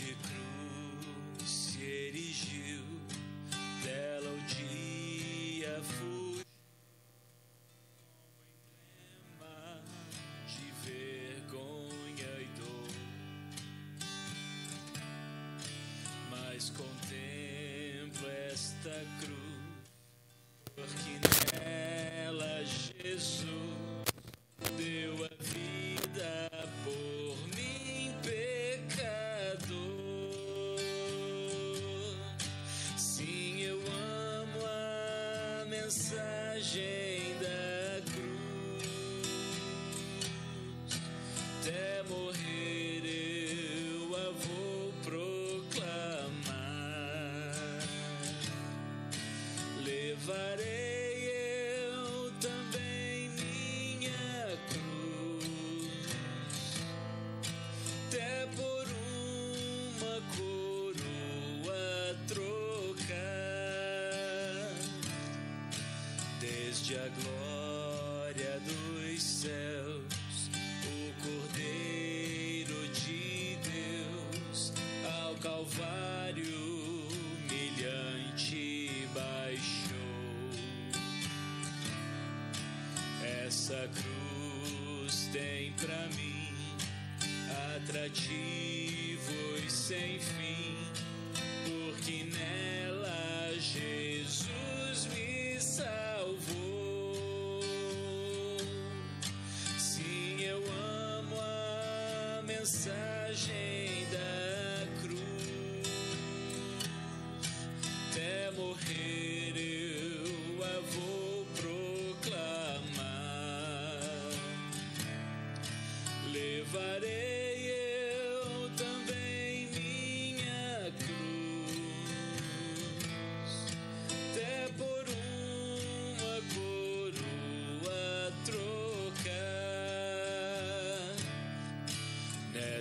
de cruz. Essa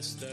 Nesta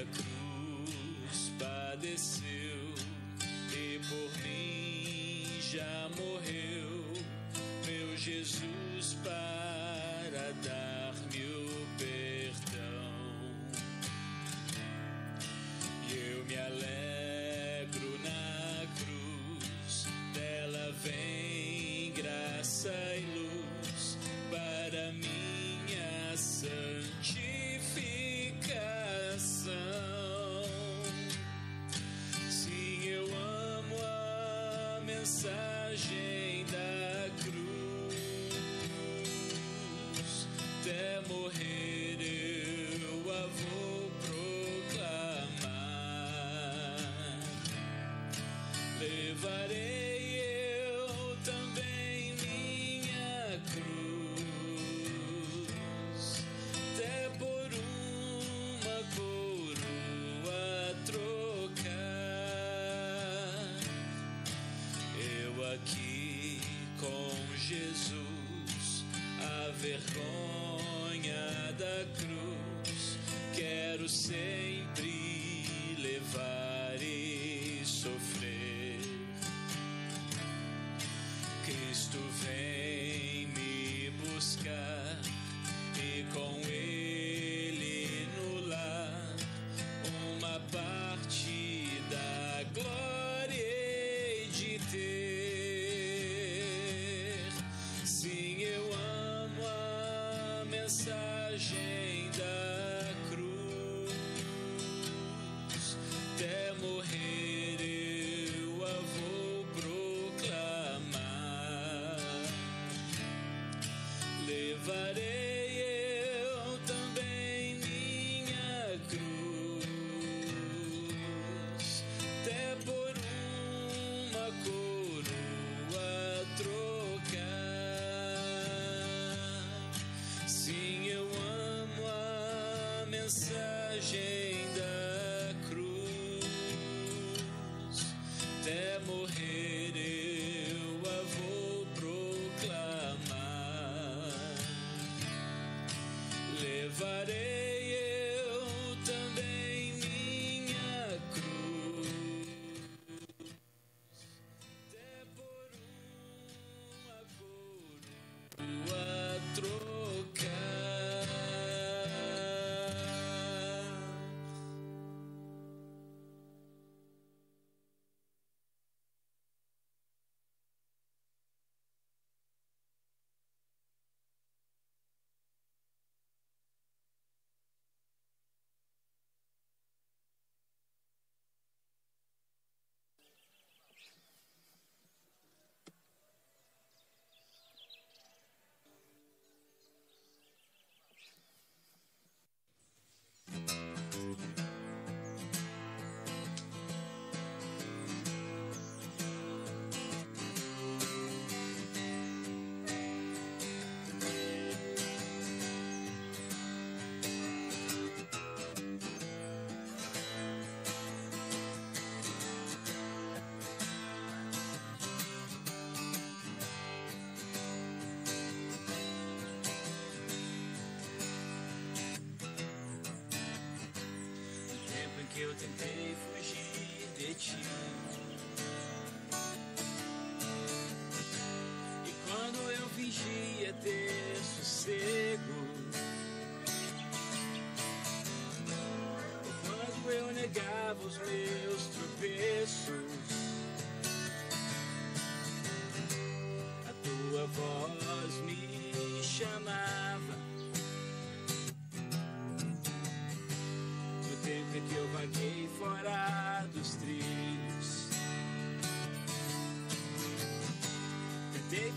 done. to.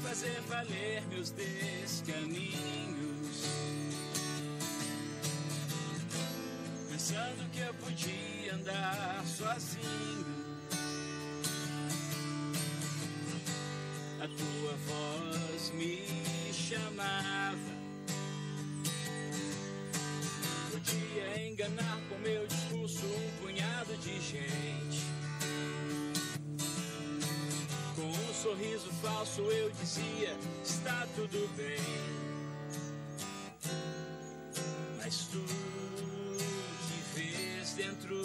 fazer valer meus descaminhos. Pensando que eu podia andar sozinho. A tua voz me chamava. Podia enganar com meu discurso um punhado de gente sorriso falso eu dizia: está tudo bem. Mas tu que vês dentro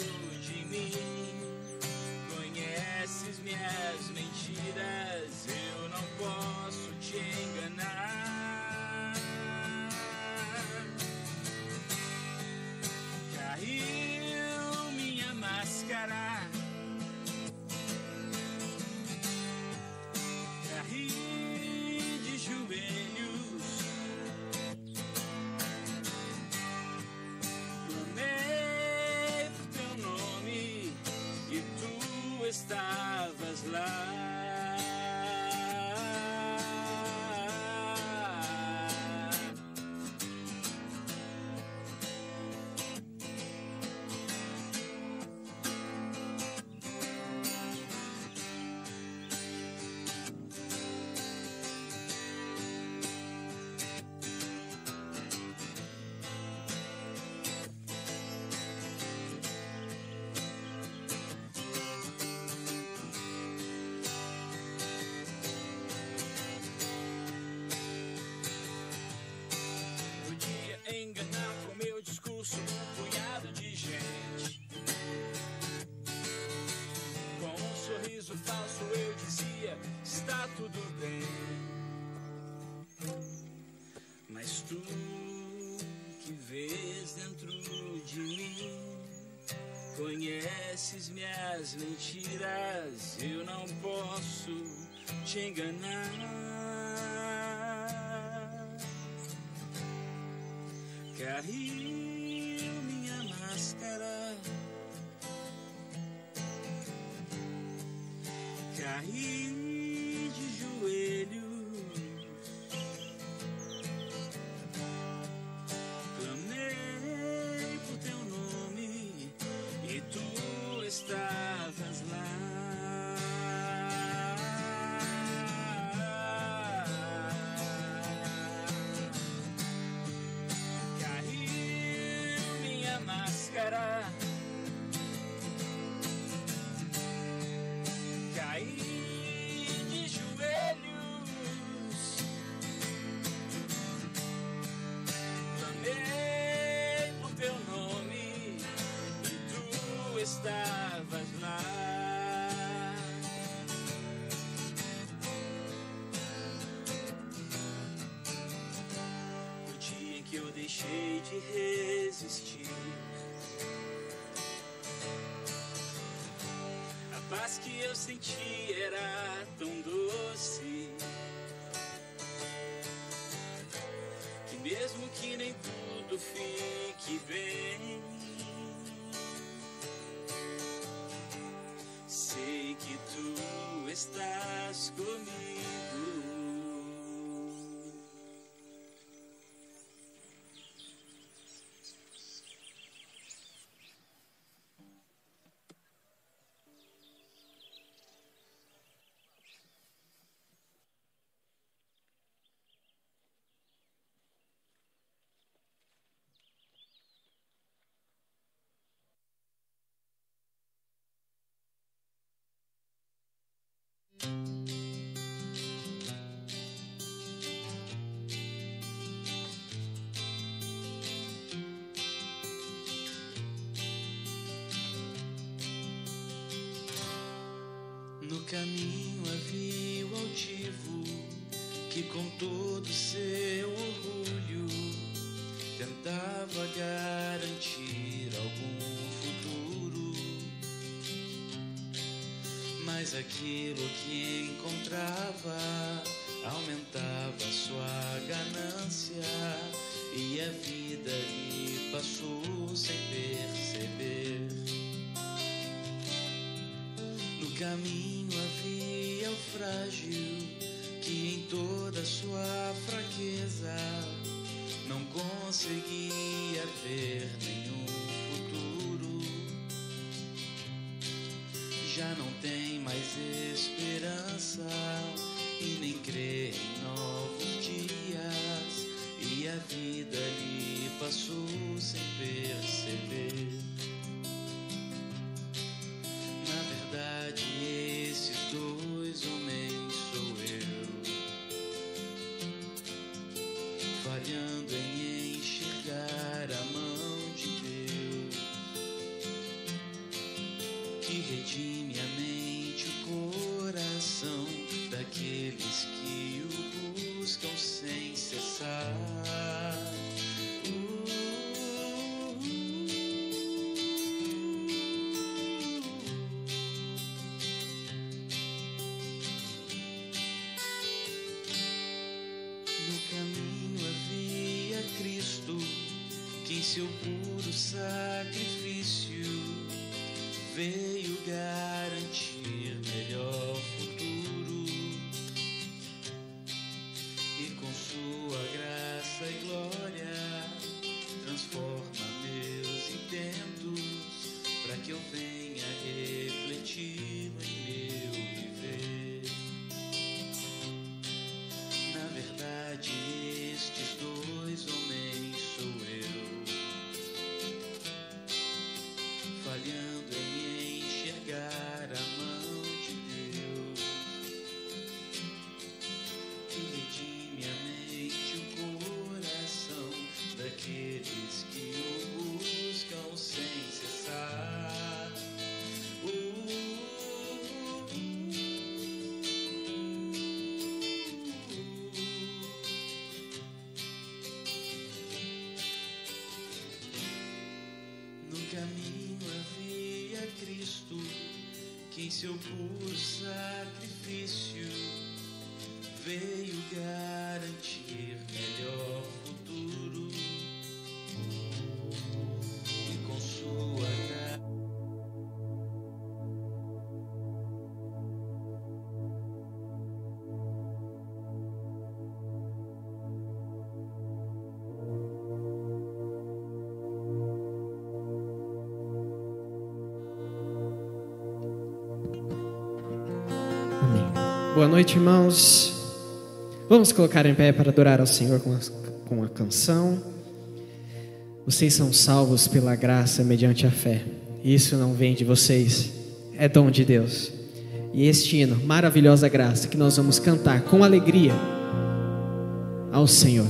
tu que vês dentro de mim. Conheces minhas mentiras, eu não posso te enganar. Caiu minha máscara. Caí de resistir. A paz que eu senti era tão doce. No Mas aquilo que encontrava aumentava sua ganância e a vida lhe passou sem perceber. No caminho havia o frágil que em toda sua fraqueza não conseguia ver nenhum Já não tem mais esperança e nem crê em novos dias. E a vida lhe passou sem perceber. Seu puro puro sacrifício Boa noite, irmãos. Vamos colocar em pé para adorar ao Senhor com a, com a canção. Vocês são salvos pela graça mediante a fé. Isso não vem de vocês, é dom de Deus. E este hino, maravilhosa graça, que nós vamos cantar com alegria ao Senhor.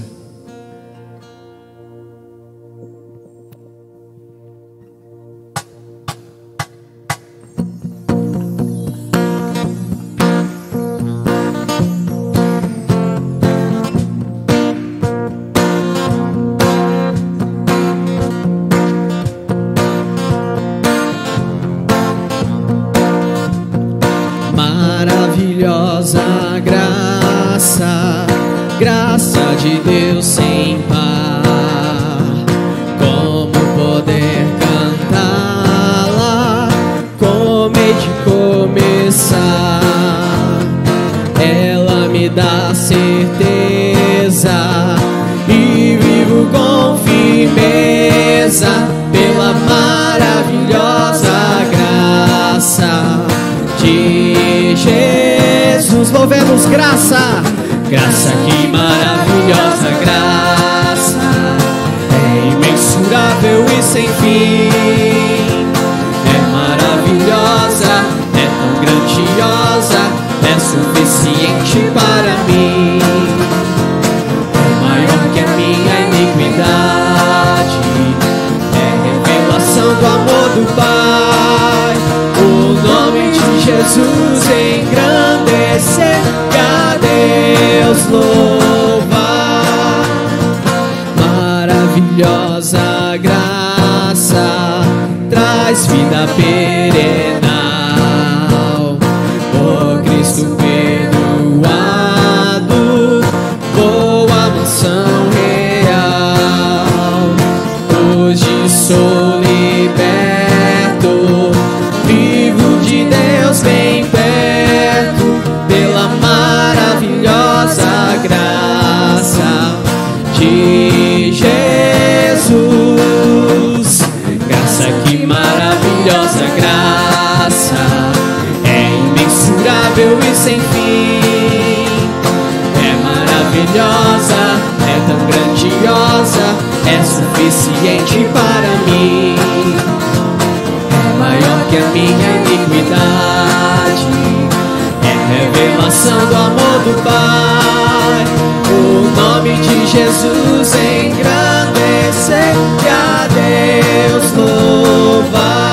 Deus louvar.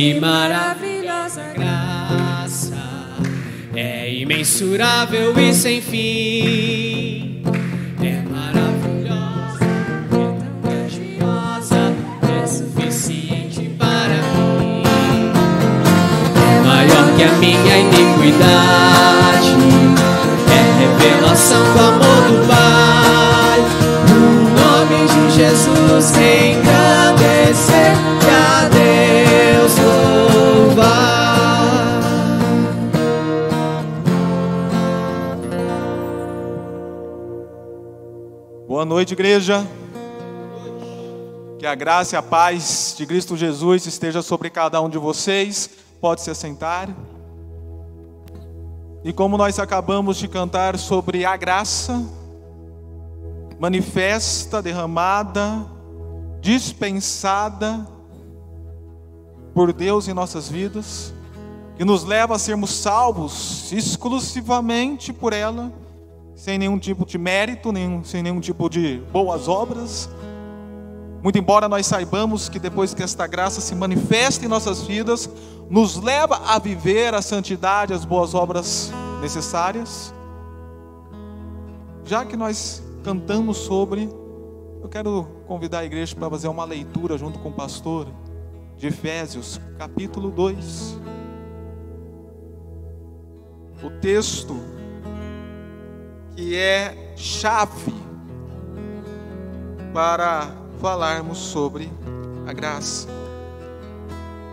Que maravilhosa graça é imensurável e sem fim. É maravilhosa, é tão grandiosa, é suficiente para mim. É maior que a minha iniquidade, é revelação do amor do Pai. O nome de Jesus engrandecer, Boa noite, igreja. Que a graça e a paz de Cristo Jesus esteja sobre cada um de vocês. Pode se assentar. E como nós acabamos de cantar sobre a graça manifesta, derramada dispensada por Deus em nossas vidas, que nos leva a sermos salvos exclusivamente por ela, sem nenhum tipo de mérito, nenhum, sem nenhum tipo de boas obras. Muito embora nós saibamos que depois que esta graça se manifesta em nossas vidas, nos leva a viver a santidade, as boas obras necessárias. Já que nós cantamos sobre, eu quero convidar a igreja para fazer uma leitura junto com o pastor de Efésios, capítulo 2. O texto que é chave para falarmos sobre a graça.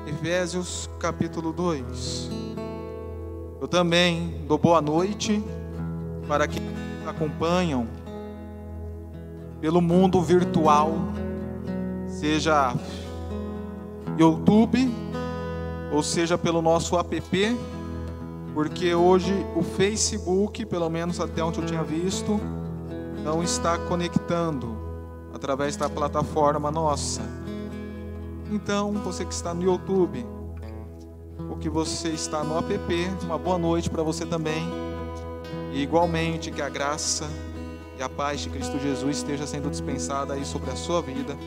Efésios capítulo 2. Eu também dou boa noite para que acompanham pelo mundo virtual, seja YouTube, ou seja pelo nosso app, porque hoje o Facebook, pelo menos até onde eu tinha visto, não está conectando através da plataforma nossa. Então, você que está no YouTube, ou que você está no app, uma boa noite para você também. E igualmente que a graça e a paz de Cristo Jesus esteja sendo dispensada aí sobre a sua vida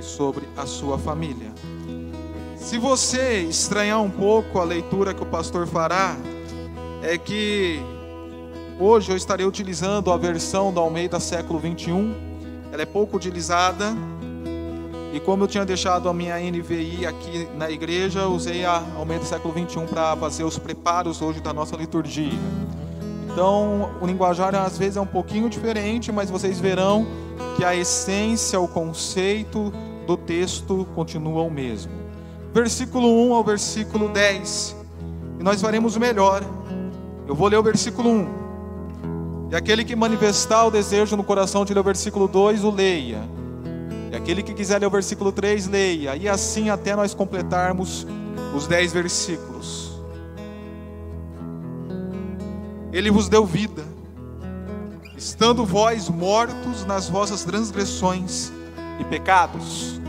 e sobre a sua família. Se você estranhar um pouco a leitura que o pastor fará, é que hoje eu estarei utilizando a versão da Almeida século 21. Ela é pouco utilizada. E como eu tinha deixado a minha NVI aqui na igreja, usei a Almeida século 21 para fazer os preparos hoje da nossa liturgia. Então, o linguajar às vezes é um pouquinho diferente, mas vocês verão que a essência, o conceito do texto continua o mesmo. Versículo 1 ao versículo 10. E nós faremos melhor. Eu vou ler o versículo 1. E aquele que manifestar o desejo no coração de ler o versículo 2, o leia. E aquele que quiser ler o versículo 3, leia. E assim até nós completarmos os 10 versículos. Ele vos deu vida, estando vós mortos nas vossas transgressões e pecados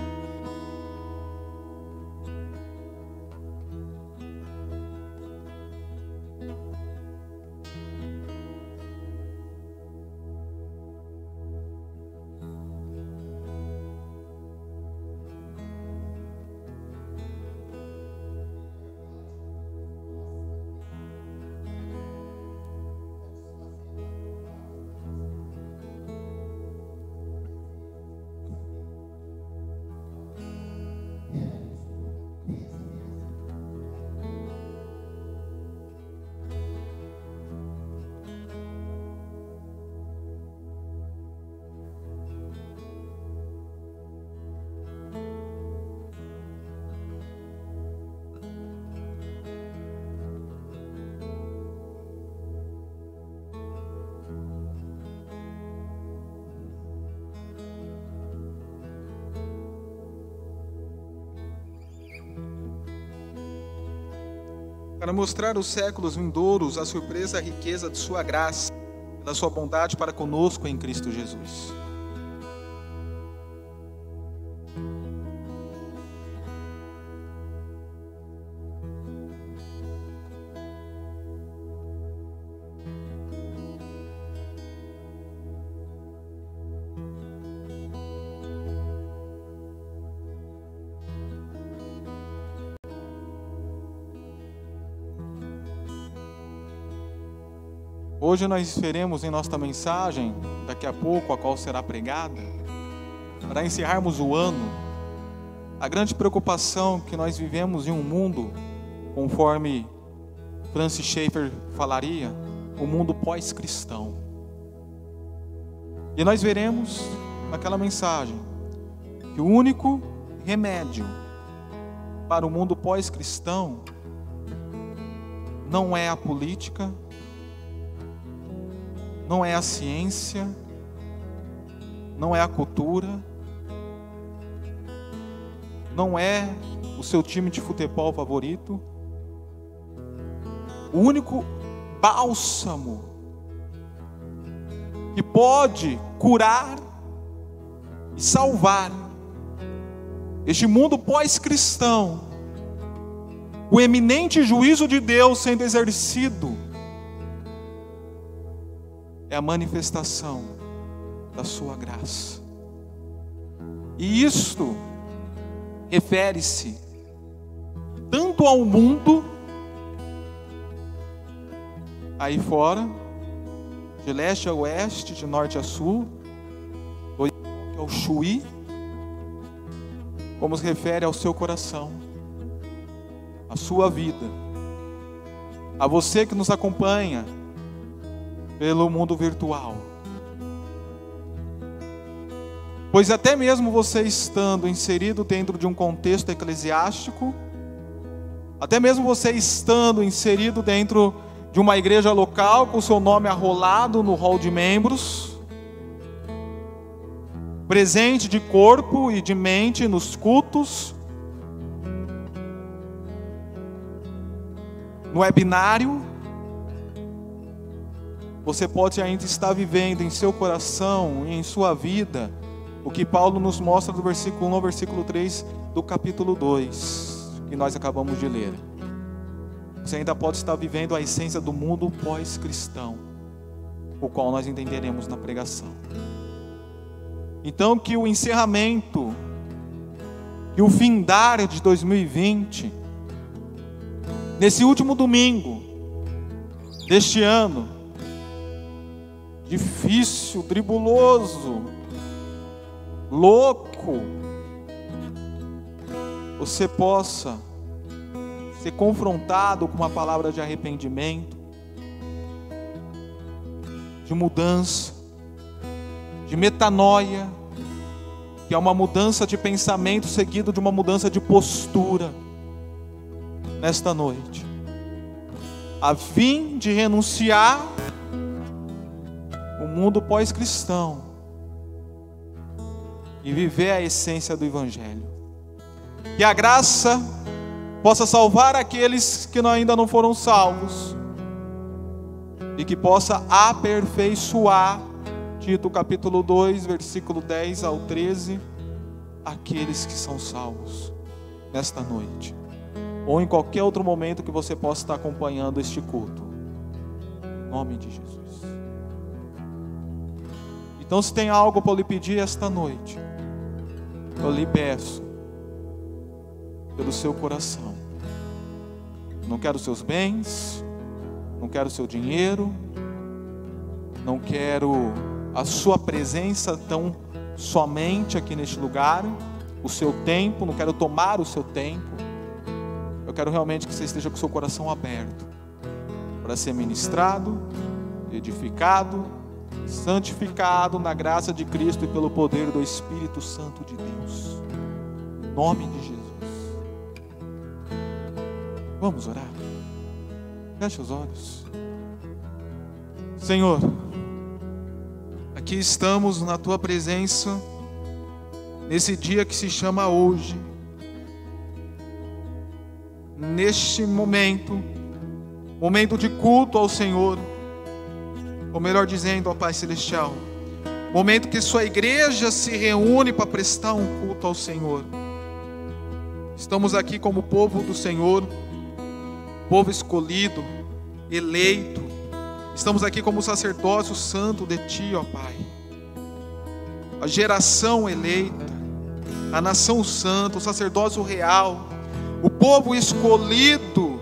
mostrar aos séculos vindouros a surpresa riqueza de sua graça, da sua bondade para conosco em Cristo Jesus. Hoje nós veremos em nossa mensagem, daqui a pouco, a qual será pregada, para encerrarmos o ano, a grande preocupação que nós vivemos em um mundo, conforme Francis Schaeffer falaria, um mundo pós-cristão. E nós veremos naquela mensagem que o único remédio para o mundo pós-cristão não é a política, não é a ciência, não é a cultura, não é o seu time de futebol favorito. O único bálsamo que pode curar e salvar este mundo pós-cristão, o eminente juízo de Deus sendo exercido, é a manifestação da Sua graça. E isto refere-se tanto ao mundo, aí fora, de leste a oeste, de norte a sul, do ao Chuí, como se refere ao seu coração, à sua vida, a você que nos acompanha pelo mundo virtual. Pois até mesmo você estando inserido dentro de um contexto eclesiástico, até mesmo você estando inserido dentro de uma igreja local com seu nome arrolado no hall de membros, presente de corpo e de mente nos cultos, no webinário, você pode ainda estar vivendo em seu coração e em sua vida o que Paulo nos mostra do versículo 1 ao versículo 3 do capítulo 2, que nós acabamos de ler. Você ainda pode estar vivendo a essência do mundo pós-cristão, o qual nós entenderemos na pregação. Então, que o encerramento e o findar de 2020, nesse último domingo deste ano, difícil, tribuloso, louco, você possa ser confrontado com uma palavra de arrependimento, de mudança, de metanoia, que é uma mudança de pensamento seguido de uma mudança de postura nesta noite, a fim de renunciar mundo pós-cristão e viver a essência do Evangelho. Que a graça possa salvar aqueles que ainda não foram salvos e que possa aperfeiçoar, Tito capítulo 2, versículo 10 ao 13, aqueles que são salvos nesta noite, ou em qualquer outro momento que você possa estar acompanhando este culto. Em nome de Jesus. Então, se tem algo para lhe pedir esta noite, eu lhe peço, pelo seu coração. Não quero seus bens, não quero seu dinheiro, não quero a sua presença tão somente aqui neste lugar, o seu tempo, não quero tomar o seu tempo. Eu quero realmente que você esteja com o seu coração aberto para ser ministrado, edificado, santificado na graça de Cristo e pelo poder do Espírito Santo de Deus. Em nome de Jesus. Vamos orar. Feche os olhos. Senhor, aqui estamos na tua presença, nesse dia que se chama hoje, neste momento, momento de culto ao Senhor, ou melhor dizendo, ao Pai Celestial, momento que Sua igreja se reúne para prestar um culto ao Senhor. Estamos aqui como povo do Senhor povo escolhido, eleito. Estamos aqui como sacerdócio santo de Ti, ó Pai. A geração eleita, a nação santa, o sacerdócio real, o povo escolhido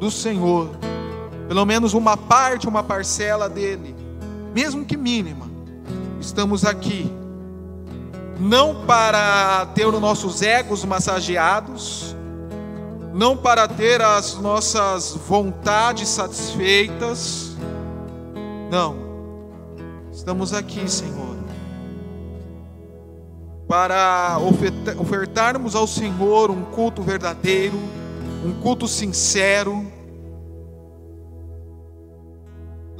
do Senhor. Pelo menos uma parte, uma parcela dele, mesmo que mínima. Estamos aqui não para ter os nossos egos massageados, não para ter as nossas vontades satisfeitas. Não. Estamos aqui, Senhor, para ofertarmos ao Senhor um culto verdadeiro, um culto sincero,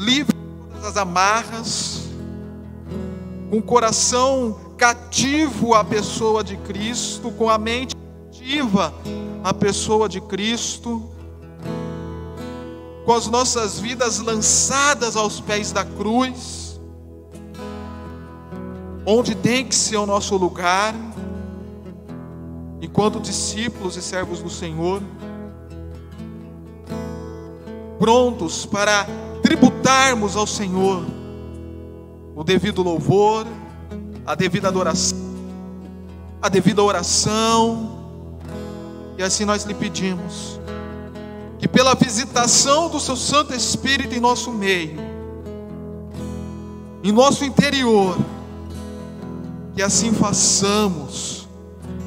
livre de todas as amarras, com o coração cativo à pessoa de Cristo, com a mente cativa a pessoa de Cristo, com as nossas vidas lançadas aos pés da cruz, onde tem que ser o nosso lugar, enquanto discípulos e servos do Senhor, prontos para tributarmos ao Senhor o devido louvor, a devida adoração, a devida oração, e assim nós lhe pedimos que pela visitação do seu Santo Espírito em nosso meio, em nosso interior, que assim façamos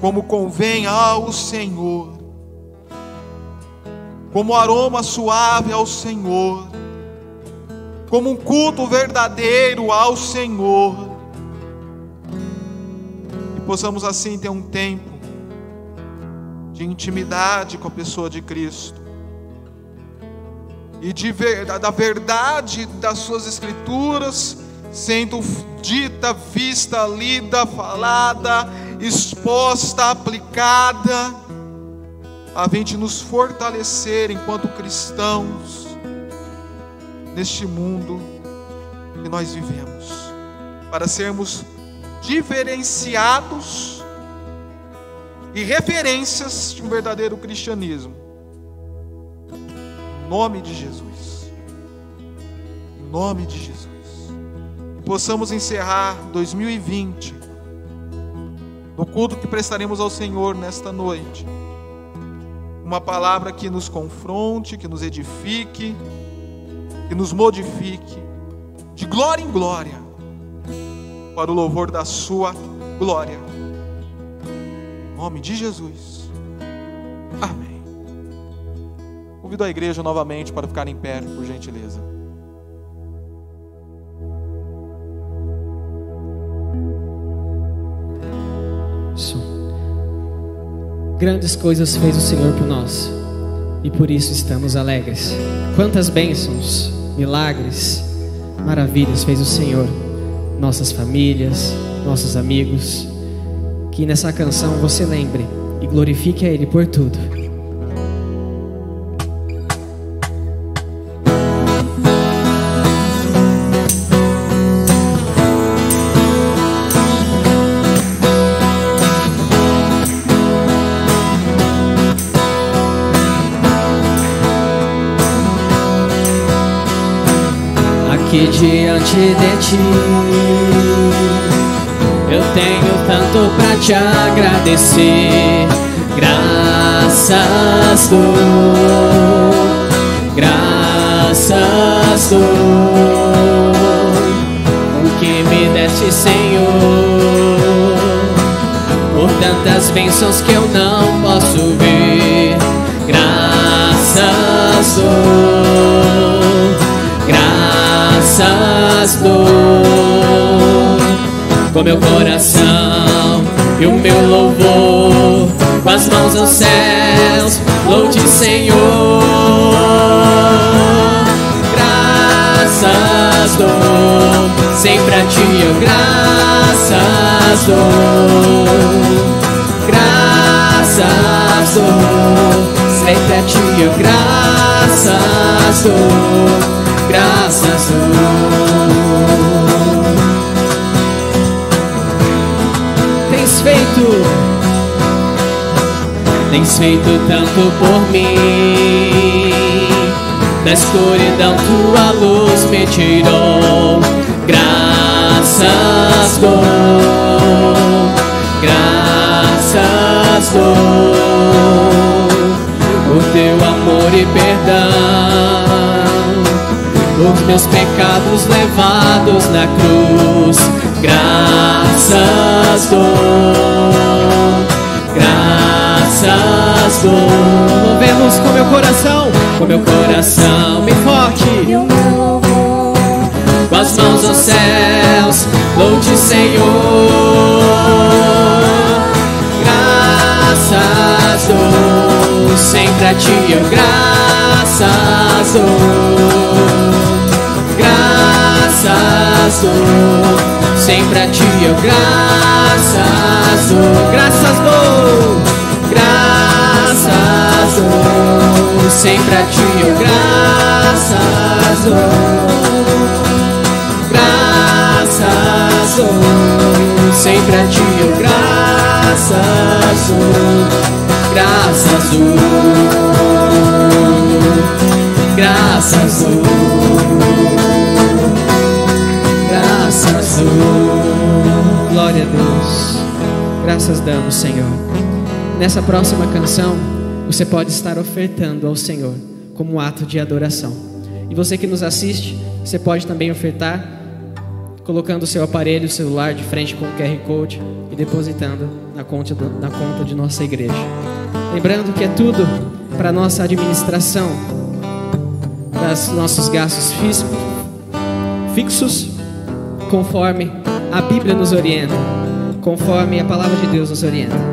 como convém ao Senhor, como aroma suave ao Senhor, como um culto verdadeiro ao Senhor, e possamos assim ter um tempo de intimidade com a pessoa de Cristo. E de, da verdade das suas escrituras sendo dita, vista, lida, falada, exposta, aplicada, a fim de nos fortalecer enquanto cristãos neste mundo que nós vivemos, para sermos diferenciados e referências de um verdadeiro cristianismo. Em nome de Jesus. Em nome de Jesus. E possamos encerrar 2020 no culto que prestaremos ao Senhor nesta noite. Uma palavra que nos confronte, que nos edifique, que nos modifique, de glória em glória, para o louvor da Sua glória. Em nome de Jesus. Amém. Convido a igreja novamente para ficar em pé, por gentileza. Grandes coisas fez o Senhor por nós e por isso estamos alegres. Quantas bênçãos, milagres, maravilhas fez o Senhor, nossas famílias, nossos amigos. Que nessa canção você lembre e glorifique a Ele por tudo. De ti eu tenho tanto pra te agradecer. Graças dou, graças dou, o que me deste, Senhor, por tantas bênçãos que eu não posso ver. Graças dou, graças dou com meu coração e o meu louvor, com as mãos aos céus, louve Senhor. Graças dou, sempre a ti eu graças dou. Graças dou, sempre a ti eu graças dou. Graças dou. tens feito, tens feito tanto por mim. Da escuridão tua luz me tirou. Graças dou, graças dou, por teu amor e perdão os meus pecados levados na cruz. Graças dou, graças dou. Movemos com meu coração, com meu coração bem forte. Com as mãos aos céus, louve Senhor. Graças dou, sempre a ti eu graças dou graças dou, sempre a ti eu graças dou, graças dou, graças dou, sempre a ti eu graças dou, graças dou, sempre a ti eu graças dou, graças dou, graças dou, Graças damos, Senhor. Nessa próxima canção, você pode estar ofertando ao Senhor como um ato de adoração. E você que nos assiste, você pode também ofertar colocando o seu aparelho, o celular de frente com o QR Code e depositando na conta, do, na conta de nossa igreja. Lembrando que é tudo para nossa administração das nossos gastos fixos, conforme a Bíblia nos orienta, conforme a palavra de Deus nos orienta.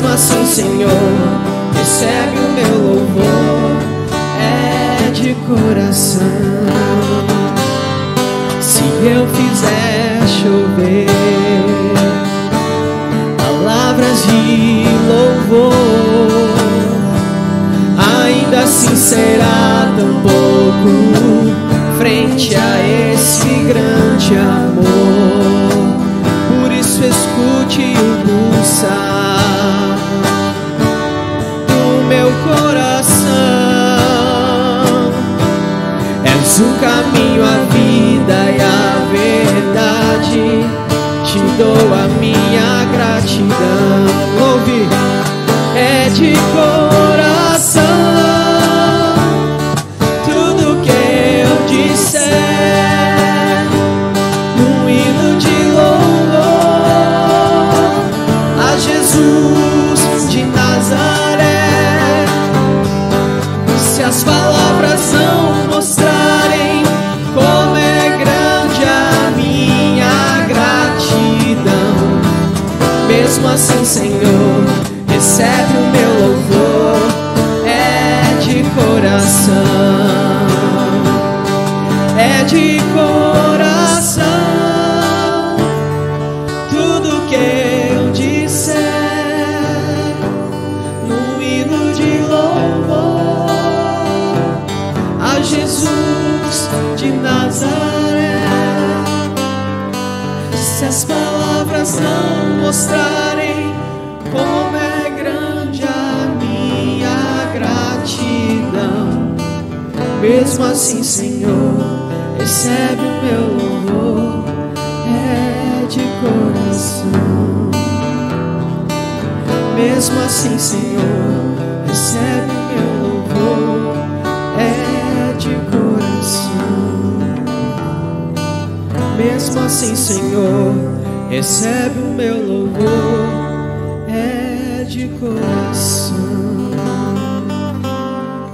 Mesmo assim, Senhor, recebe o meu louvor, é de coração. Se eu fizer chover palavras de louvor, ainda assim será tão pouco frente a esse grande amor. Isso escute o pulsar o caminho, a vida e a verdade. Te dou a minha gratidão. Ouve, é de coração. Recebe o meu louvor, é de coração.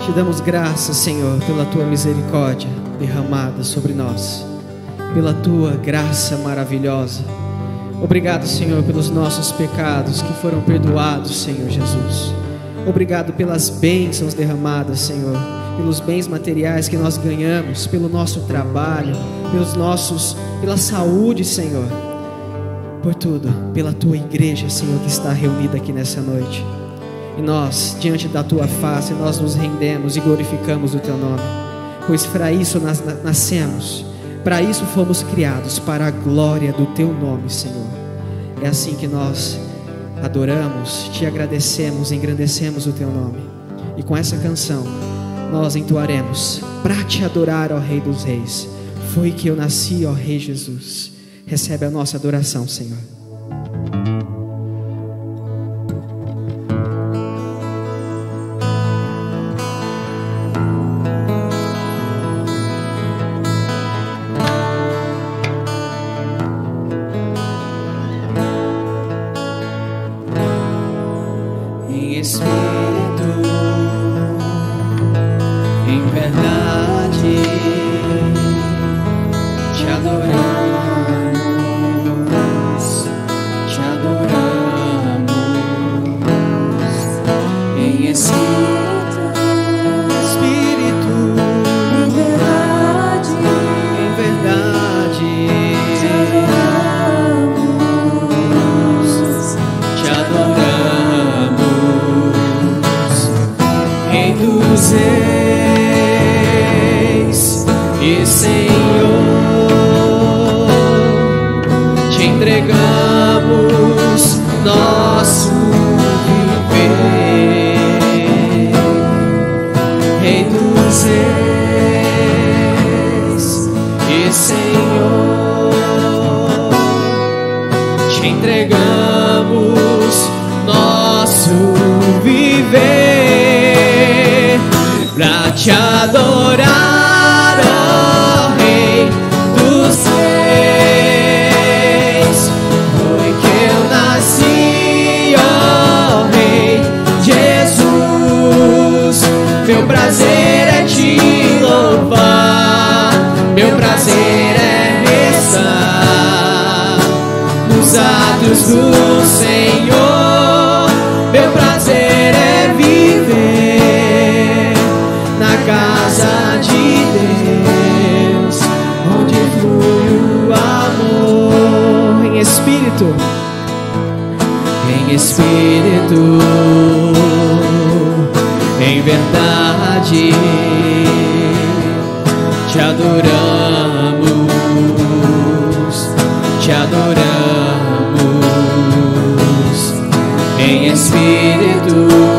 Te damos graças, Senhor, pela tua misericórdia derramada sobre nós, pela tua graça maravilhosa. Obrigado, Senhor, pelos nossos pecados que foram perdoados, Senhor Jesus. Obrigado pelas bênçãos derramadas, Senhor, pelos bens materiais que nós ganhamos, pelo nosso trabalho, pelos nossos, pela saúde, Senhor. Por tudo, pela tua igreja, Senhor, que está reunida aqui nessa noite. E nós, diante da tua face, nós nos rendemos e glorificamos o teu nome, pois para isso nós nascemos, para isso fomos criados, para a glória do teu nome, Senhor. É assim que nós adoramos, te agradecemos, engrandecemos o teu nome. E com essa canção, nós entoaremos para te adorar, ó Rei dos Reis. Foi que eu nasci, ó Rei Jesus. Recebe a nossa adoração, Senhor. Senhor, te entregamos nosso viver pra te adorar. o Senhor. Meu prazer é viver na casa de Deus, onde flui o amor em espírito, em espírito, em verdade. Te adoramos Espírito.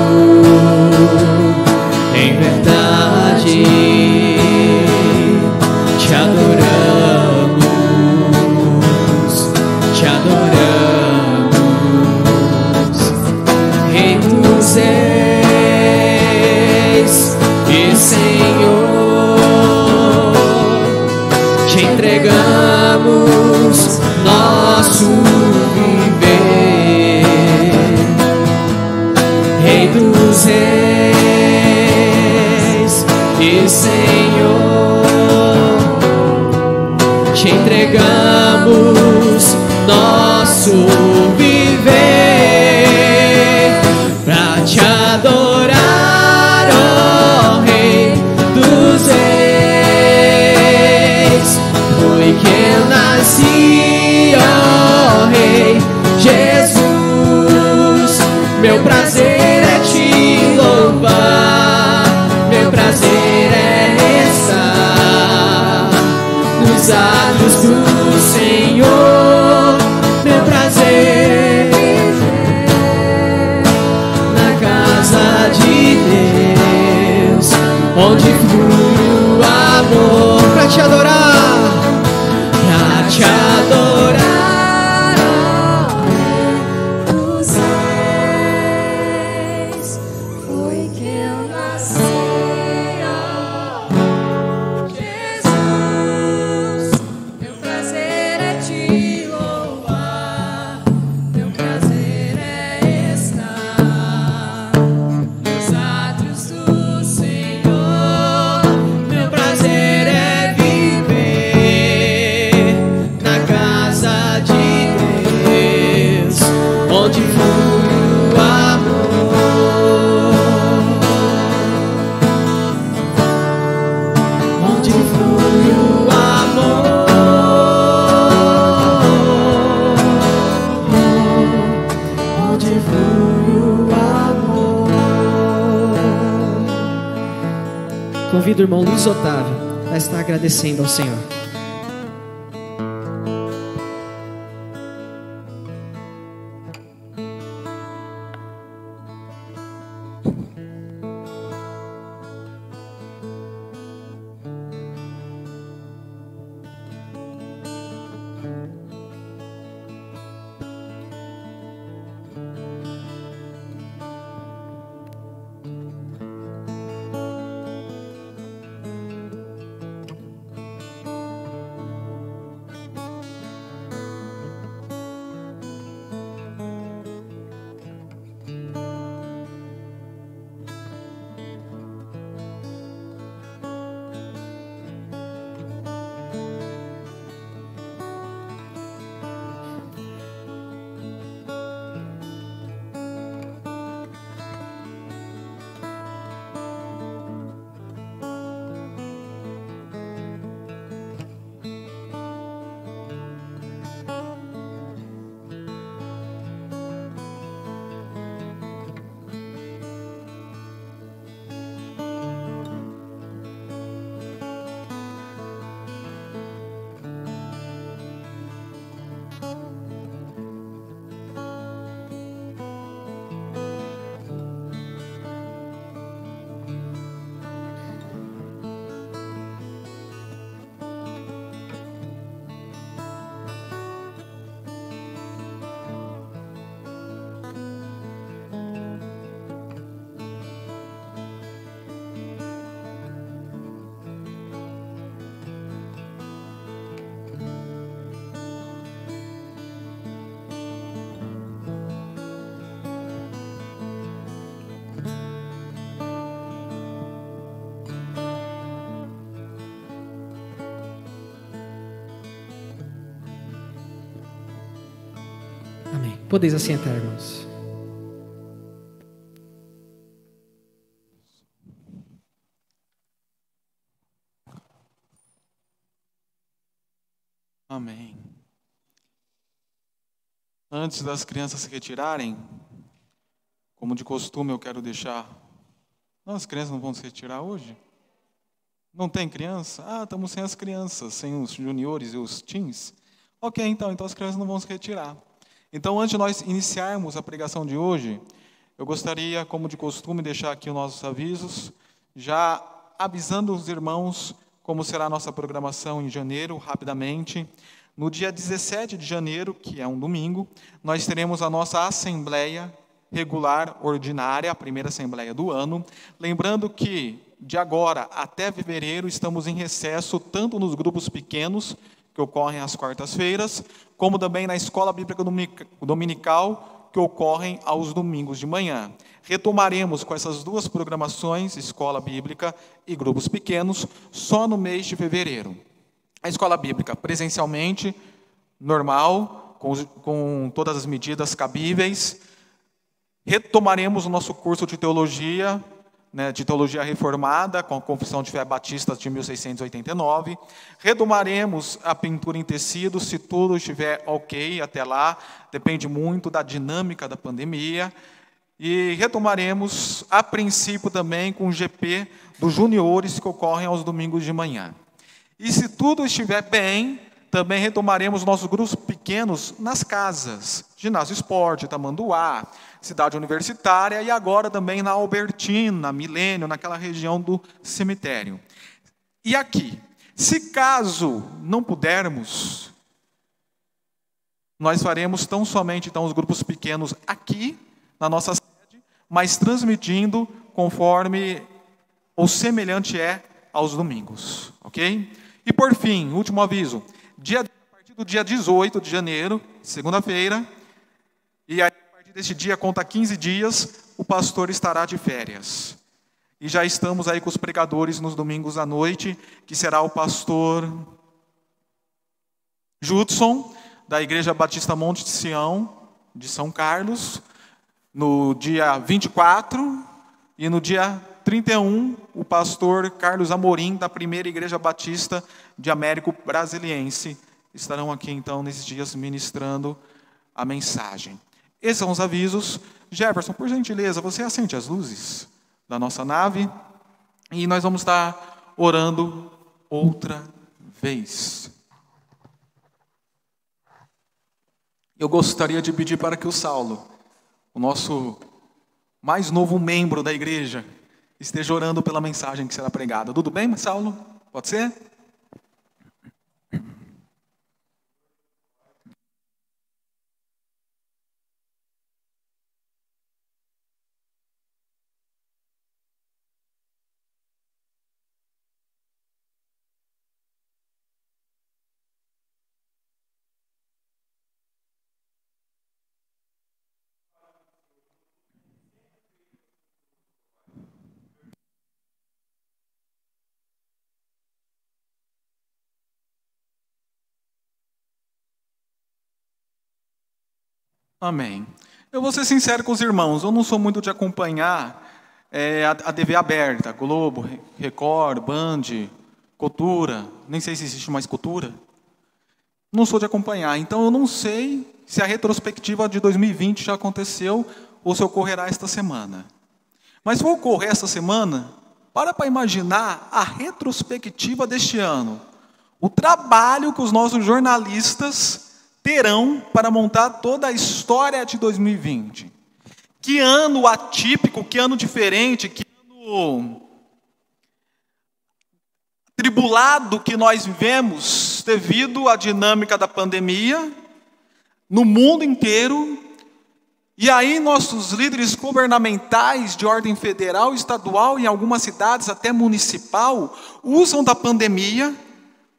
Jesus Convido o irmão Luiz Otávio a estar agradecendo ao Senhor. Podeis assentar, irmãos. Amém. Antes das crianças se retirarem, como de costume eu quero deixar. Não, as crianças não vão se retirar hoje? Não tem criança? Ah, estamos sem as crianças, sem os juniores e os teens. Ok, então, então as crianças não vão se retirar. Então, antes de nós iniciarmos a pregação de hoje, eu gostaria, como de costume, deixar aqui os nossos avisos, já avisando os irmãos como será a nossa programação em janeiro, rapidamente. No dia 17 de janeiro, que é um domingo, nós teremos a nossa assembleia regular ordinária, a primeira assembleia do ano. Lembrando que de agora até fevereiro estamos em recesso tanto nos grupos pequenos que ocorrem às quartas-feiras, como também na escola bíblica dominical, que ocorrem aos domingos de manhã. Retomaremos com essas duas programações, escola bíblica e grupos pequenos, só no mês de fevereiro. A escola bíblica presencialmente, normal, com, com todas as medidas cabíveis. Retomaremos o nosso curso de teologia né, de teologia reformada, com a Confissão de Fé Batista de 1689. Retomaremos a pintura em tecido, se tudo estiver ok até lá, depende muito da dinâmica da pandemia. E retomaremos, a princípio, também com o GP dos juniores que ocorrem aos domingos de manhã. E se tudo estiver bem, também retomaremos nossos grupos pequenos nas casas, ginásio esporte, tamanduá, cidade universitária e agora também na Albertina, Milênio, naquela região do cemitério. E aqui, se caso não pudermos, nós faremos tão somente então os grupos pequenos aqui na nossa sede, mas transmitindo conforme ou semelhante é aos domingos, OK? E por fim, último aviso, dia a partir do dia 18 de janeiro, segunda-feira, e aí deste dia conta 15 dias, o pastor estará de férias. E já estamos aí com os pregadores nos domingos à noite, que será o pastor Judson, da Igreja Batista Monte de Sião, de São Carlos, no dia 24, e no dia 31, o pastor Carlos Amorim, da Primeira Igreja Batista de Américo Brasiliense, estarão aqui então nesses dias ministrando a mensagem. Esses são os avisos. Jefferson, por gentileza, você acende as luzes da nossa nave. E nós vamos estar orando outra vez. Eu gostaria de pedir para que o Saulo, o nosso mais novo membro da igreja, esteja orando pela mensagem que será pregada. Tudo bem, Saulo? Pode ser? Amém. Eu vou ser sincero com os irmãos, eu não sou muito de acompanhar é, a, a TV aberta, Globo, Record, Band, Cultura, nem sei se existe mais Cultura. Não sou de acompanhar, então eu não sei se a retrospectiva de 2020 já aconteceu ou se ocorrerá esta semana. Mas se ocorrer esta semana, para para imaginar a retrospectiva deste ano. O trabalho que os nossos jornalistas terão para montar toda a história de 2020. Que ano atípico, que ano diferente, que ano tribulado que nós vivemos devido à dinâmica da pandemia no mundo inteiro. E aí nossos líderes governamentais de ordem federal, estadual e em algumas cidades até municipal usam da pandemia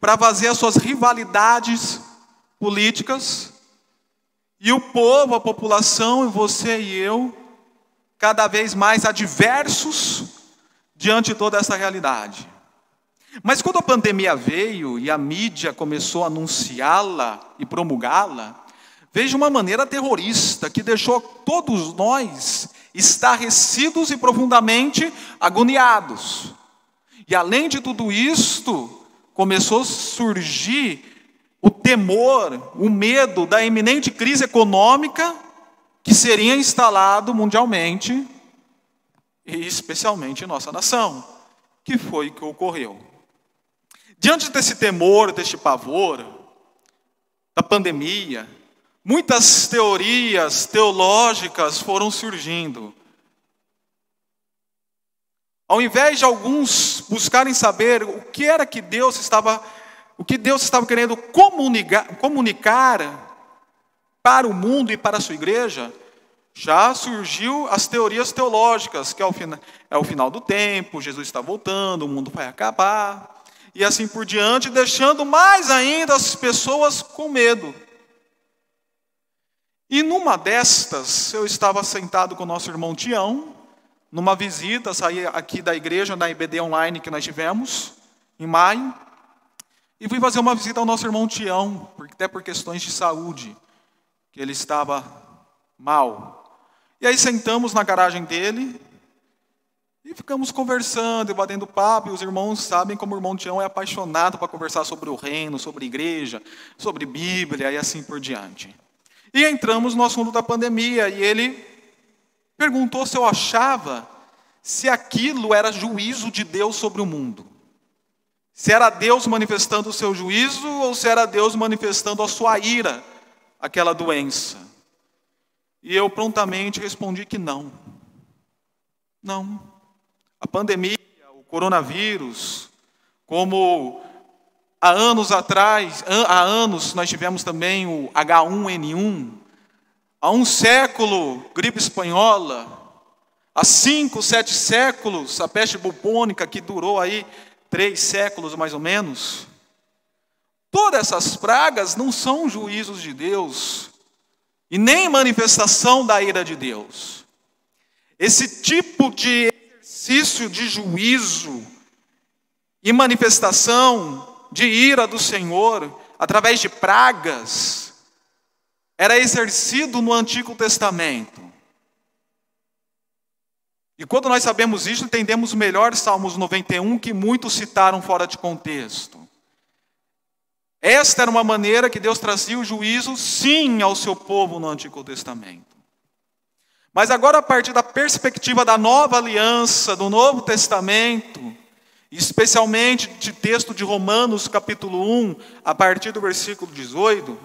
para fazer as suas rivalidades políticas, e o povo, a população, você e eu, cada vez mais adversos diante de toda essa realidade. Mas quando a pandemia veio e a mídia começou a anunciá-la e promulgá-la, de uma maneira terrorista que deixou todos nós estarrecidos e profundamente agoniados. E além de tudo isto, começou a surgir o temor, o medo da iminente crise econômica que seria instalado mundialmente e especialmente em nossa nação, que foi o que ocorreu. Diante desse temor, deste pavor, da pandemia, muitas teorias teológicas foram surgindo. Ao invés de alguns buscarem saber o que era que Deus estava o que Deus estava querendo comunicar, comunicar para o mundo e para a sua igreja, já surgiu as teorias teológicas, que é o, é o final do tempo, Jesus está voltando, o mundo vai acabar, e assim por diante, deixando mais ainda as pessoas com medo. E numa destas, eu estava sentado com o nosso irmão Tião, numa visita, saí aqui da igreja, da IBD online que nós tivemos, em maio, e fui fazer uma visita ao nosso irmão Tião, até por questões de saúde, que ele estava mal. E aí sentamos na garagem dele e ficamos conversando e batendo papo. E os irmãos sabem como o irmão Tião é apaixonado para conversar sobre o reino, sobre igreja, sobre Bíblia e assim por diante. E entramos no assunto da pandemia e ele perguntou se eu achava se aquilo era juízo de Deus sobre o mundo. Se era Deus manifestando o seu juízo ou se era Deus manifestando a sua ira, aquela doença. E eu prontamente respondi que não. Não. A pandemia, o coronavírus, como há anos atrás, há anos nós tivemos também o H1N1, há um século, gripe espanhola, há cinco, sete séculos, a peste bubônica que durou aí três séculos mais ou menos, todas essas pragas não são juízos de Deus e nem manifestação da ira de Deus. Esse tipo de exercício de juízo e manifestação de ira do Senhor através de pragas era exercido no Antigo Testamento. E quando nós sabemos isso, entendemos melhor Salmos 91, que muitos citaram fora de contexto. Esta era uma maneira que Deus trazia o juízo, sim, ao seu povo no Antigo Testamento. Mas agora, a partir da perspectiva da nova aliança, do Novo Testamento, especialmente de texto de Romanos, capítulo 1, a partir do versículo 18,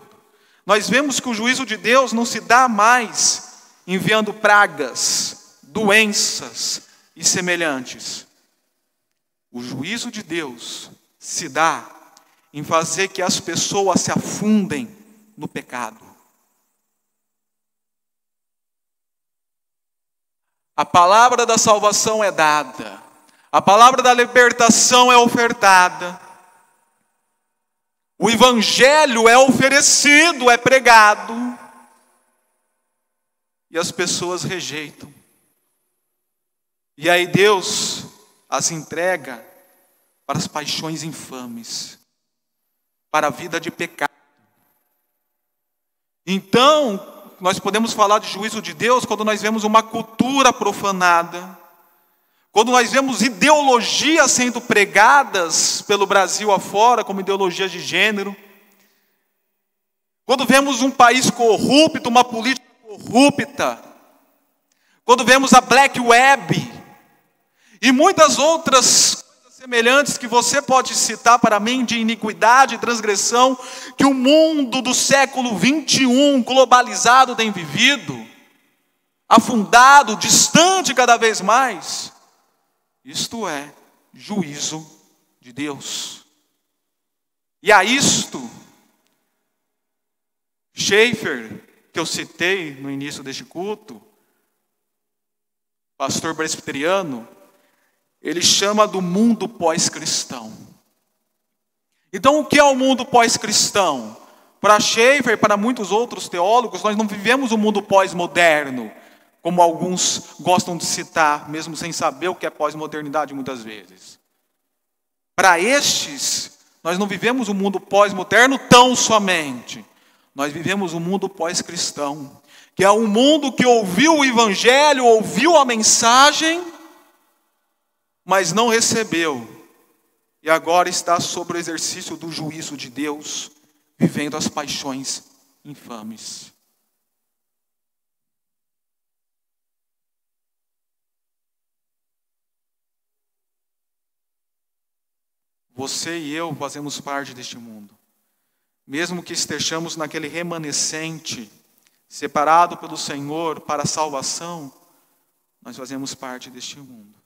nós vemos que o juízo de Deus não se dá mais enviando pragas, doenças e semelhantes. O juízo de Deus se dá em fazer que as pessoas se afundem no pecado. A palavra da salvação é dada, a palavra da libertação é ofertada, o evangelho é oferecido, é pregado, e as pessoas rejeitam. E aí Deus as entrega para as paixões infames, para a vida de pecado. Então, nós podemos falar de juízo de Deus quando nós vemos uma cultura profanada, quando nós vemos ideologias sendo pregadas pelo Brasil afora, como ideologias de gênero, quando vemos um país corrupto, uma política corrupta, quando vemos a Black Web e muitas outras semelhantes que você pode citar para mim de iniquidade e transgressão que o mundo do século 21 globalizado tem vivido, afundado, distante cada vez mais. Isto é juízo de Deus. E a isto, Schaefer, que eu citei no início deste culto, pastor presbiteriano, ele chama do mundo pós-cristão. Então, o que é o mundo pós-cristão? Para Schaeffer e para muitos outros teólogos, nós não vivemos um mundo pós-moderno, como alguns gostam de citar, mesmo sem saber o que é pós-modernidade muitas vezes. Para estes, nós não vivemos um mundo pós-moderno tão somente. Nós vivemos um mundo pós-cristão, que é um mundo que ouviu o evangelho, ouviu a mensagem mas não recebeu, e agora está sob o exercício do juízo de Deus, vivendo as paixões infames. Você e eu fazemos parte deste mundo. Mesmo que estejamos naquele remanescente, separado pelo Senhor para a salvação, nós fazemos parte deste mundo.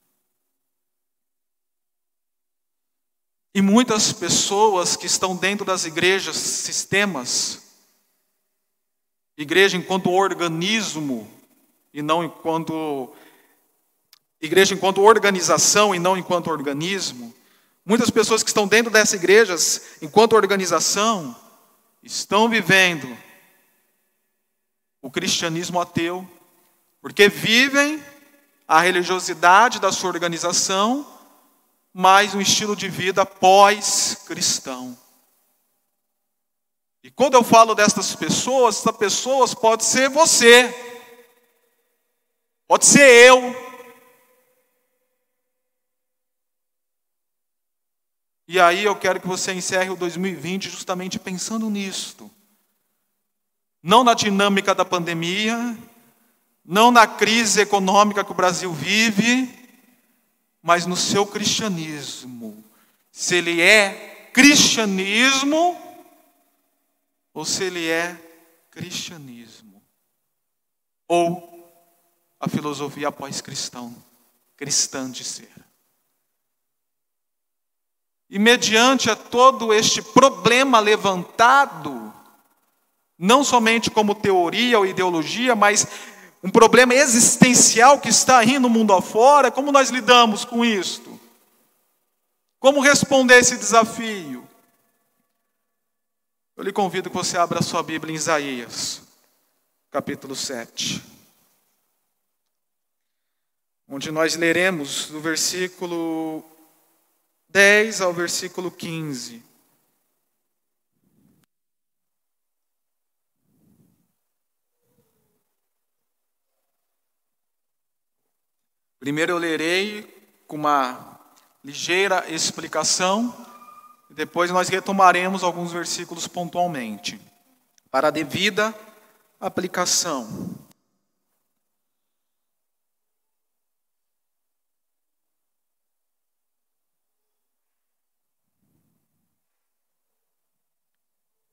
E muitas pessoas que estão dentro das igrejas, sistemas, igreja enquanto organismo e não enquanto igreja enquanto organização e não enquanto organismo. Muitas pessoas que estão dentro dessas igrejas enquanto organização estão vivendo o cristianismo ateu, porque vivem a religiosidade da sua organização mas um estilo de vida pós-cristão. E quando eu falo destas pessoas, essas pessoas pode ser você, pode ser eu. E aí eu quero que você encerre o 2020 justamente pensando nisto. Não na dinâmica da pandemia, não na crise econômica que o Brasil vive, mas no seu cristianismo. Se ele é cristianismo ou se ele é cristianismo. Ou a filosofia pós-cristão, cristã de ser. E mediante a todo este problema levantado, não somente como teoria ou ideologia, mas um problema existencial que está aí no mundo afora, como nós lidamos com isto? Como responder esse desafio? Eu lhe convido que você abra sua Bíblia em Isaías, capítulo 7, onde nós leremos do versículo 10 ao versículo 15. Primeiro eu lerei com uma ligeira explicação, e depois nós retomaremos alguns versículos pontualmente, para a devida aplicação.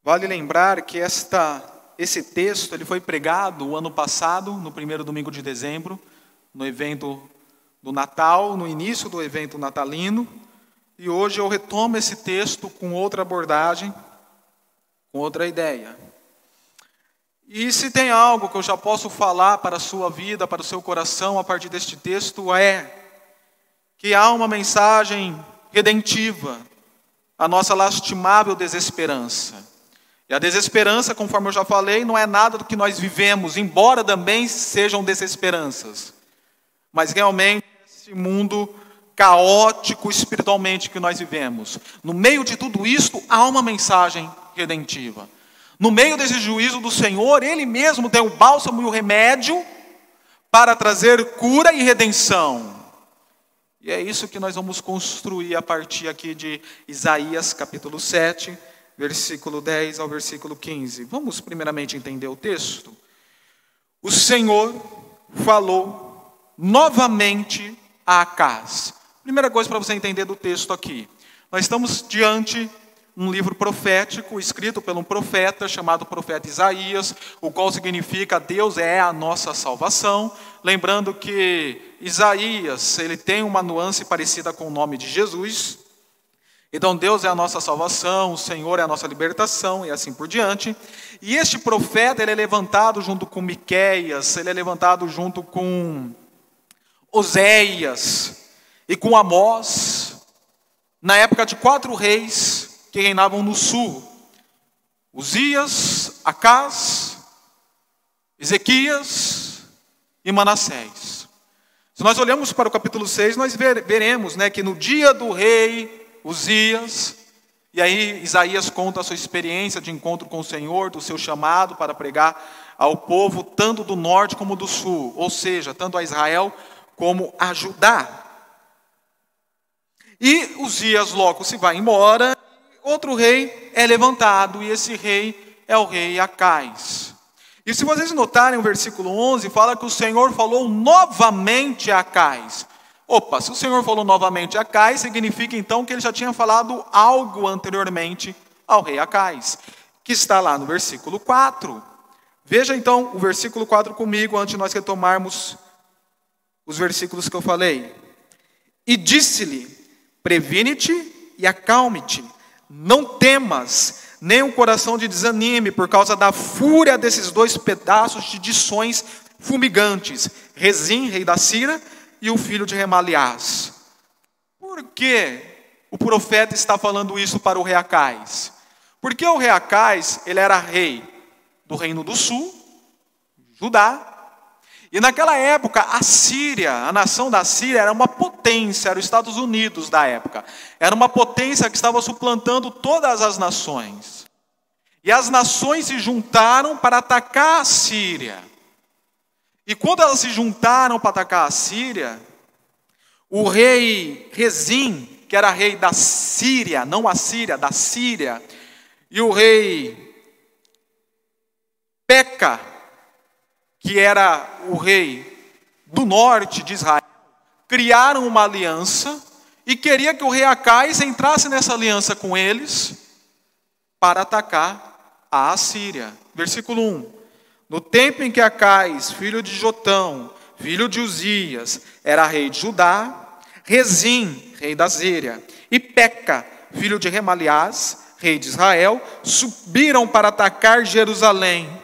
Vale lembrar que esta, esse texto ele foi pregado o ano passado, no primeiro domingo de dezembro, no evento do Natal, no início do evento natalino, e hoje eu retomo esse texto com outra abordagem, com outra ideia. E se tem algo que eu já posso falar para a sua vida, para o seu coração, a partir deste texto, é que há uma mensagem redentiva, a nossa lastimável desesperança. E a desesperança, conforme eu já falei, não é nada do que nós vivemos, embora também sejam desesperanças. Mas realmente, esse mundo caótico espiritualmente que nós vivemos, no meio de tudo isto, há uma mensagem redentiva. No meio desse juízo do Senhor, Ele mesmo tem o bálsamo e o remédio para trazer cura e redenção. E é isso que nós vamos construir a partir aqui de Isaías capítulo 7, versículo 10 ao versículo 15. Vamos primeiramente entender o texto. O Senhor falou novamente a. Primeira coisa para você entender do texto aqui. Nós estamos diante um livro profético escrito por um profeta chamado profeta Isaías, o qual significa Deus é a nossa salvação. Lembrando que Isaías, ele tem uma nuance parecida com o nome de Jesus. Então Deus é a nossa salvação, o Senhor é a nossa libertação e assim por diante. E este profeta, ele é levantado junto com Miqueias, ele é levantado junto com Oséias e com Amós, na época de quatro reis que reinavam no sul: Uzias, Acás, Ezequias e Manassés. Se nós olhamos para o capítulo 6, nós veremos né, que no dia do rei Uzias, e aí Isaías conta a sua experiência de encontro com o Senhor, do seu chamado para pregar ao povo, tanto do norte como do sul, ou seja, tanto a Israel como a Judá. E Uzias logo se vai embora, outro rei é levantado, e esse rei é o rei Acais. E se vocês notarem o versículo 11, fala que o Senhor falou novamente a Acais. Opa, se o Senhor falou novamente a Acais, significa então que ele já tinha falado algo anteriormente ao rei Acais, que está lá no versículo 4. Veja então o versículo 4 comigo, antes de nós retomarmos os versículos que eu falei. E disse-lhe: Previne-te e acalme-te não temas, nem o coração de desanime por causa da fúria desses dois pedaços de dições fumigantes, Rezim, rei da Síria, e o filho de Remaliás. Por que o profeta está falando isso para o rei Acais? Porque o rei Acais, ele era rei do reino do sul, Judá, e naquela época, a Síria, a nação da Síria, era uma potência, era os Estados Unidos da época. Era uma potência que estava suplantando todas as nações. E as nações se juntaram para atacar a Síria. E quando elas se juntaram para atacar a Síria, o rei Rezim, que era rei da Síria, não a Síria, da Síria, e o rei Peca, que era o rei do norte de Israel, criaram uma aliança e queria que o rei Acais entrasse nessa aliança com eles para atacar a Assíria. Versículo 1. No tempo em que Acais, filho de Jotão, filho de Uzias, era rei de Judá, Rezim, rei da Síria, e Peca, filho de Remaliás, rei de Israel, subiram para atacar Jerusalém.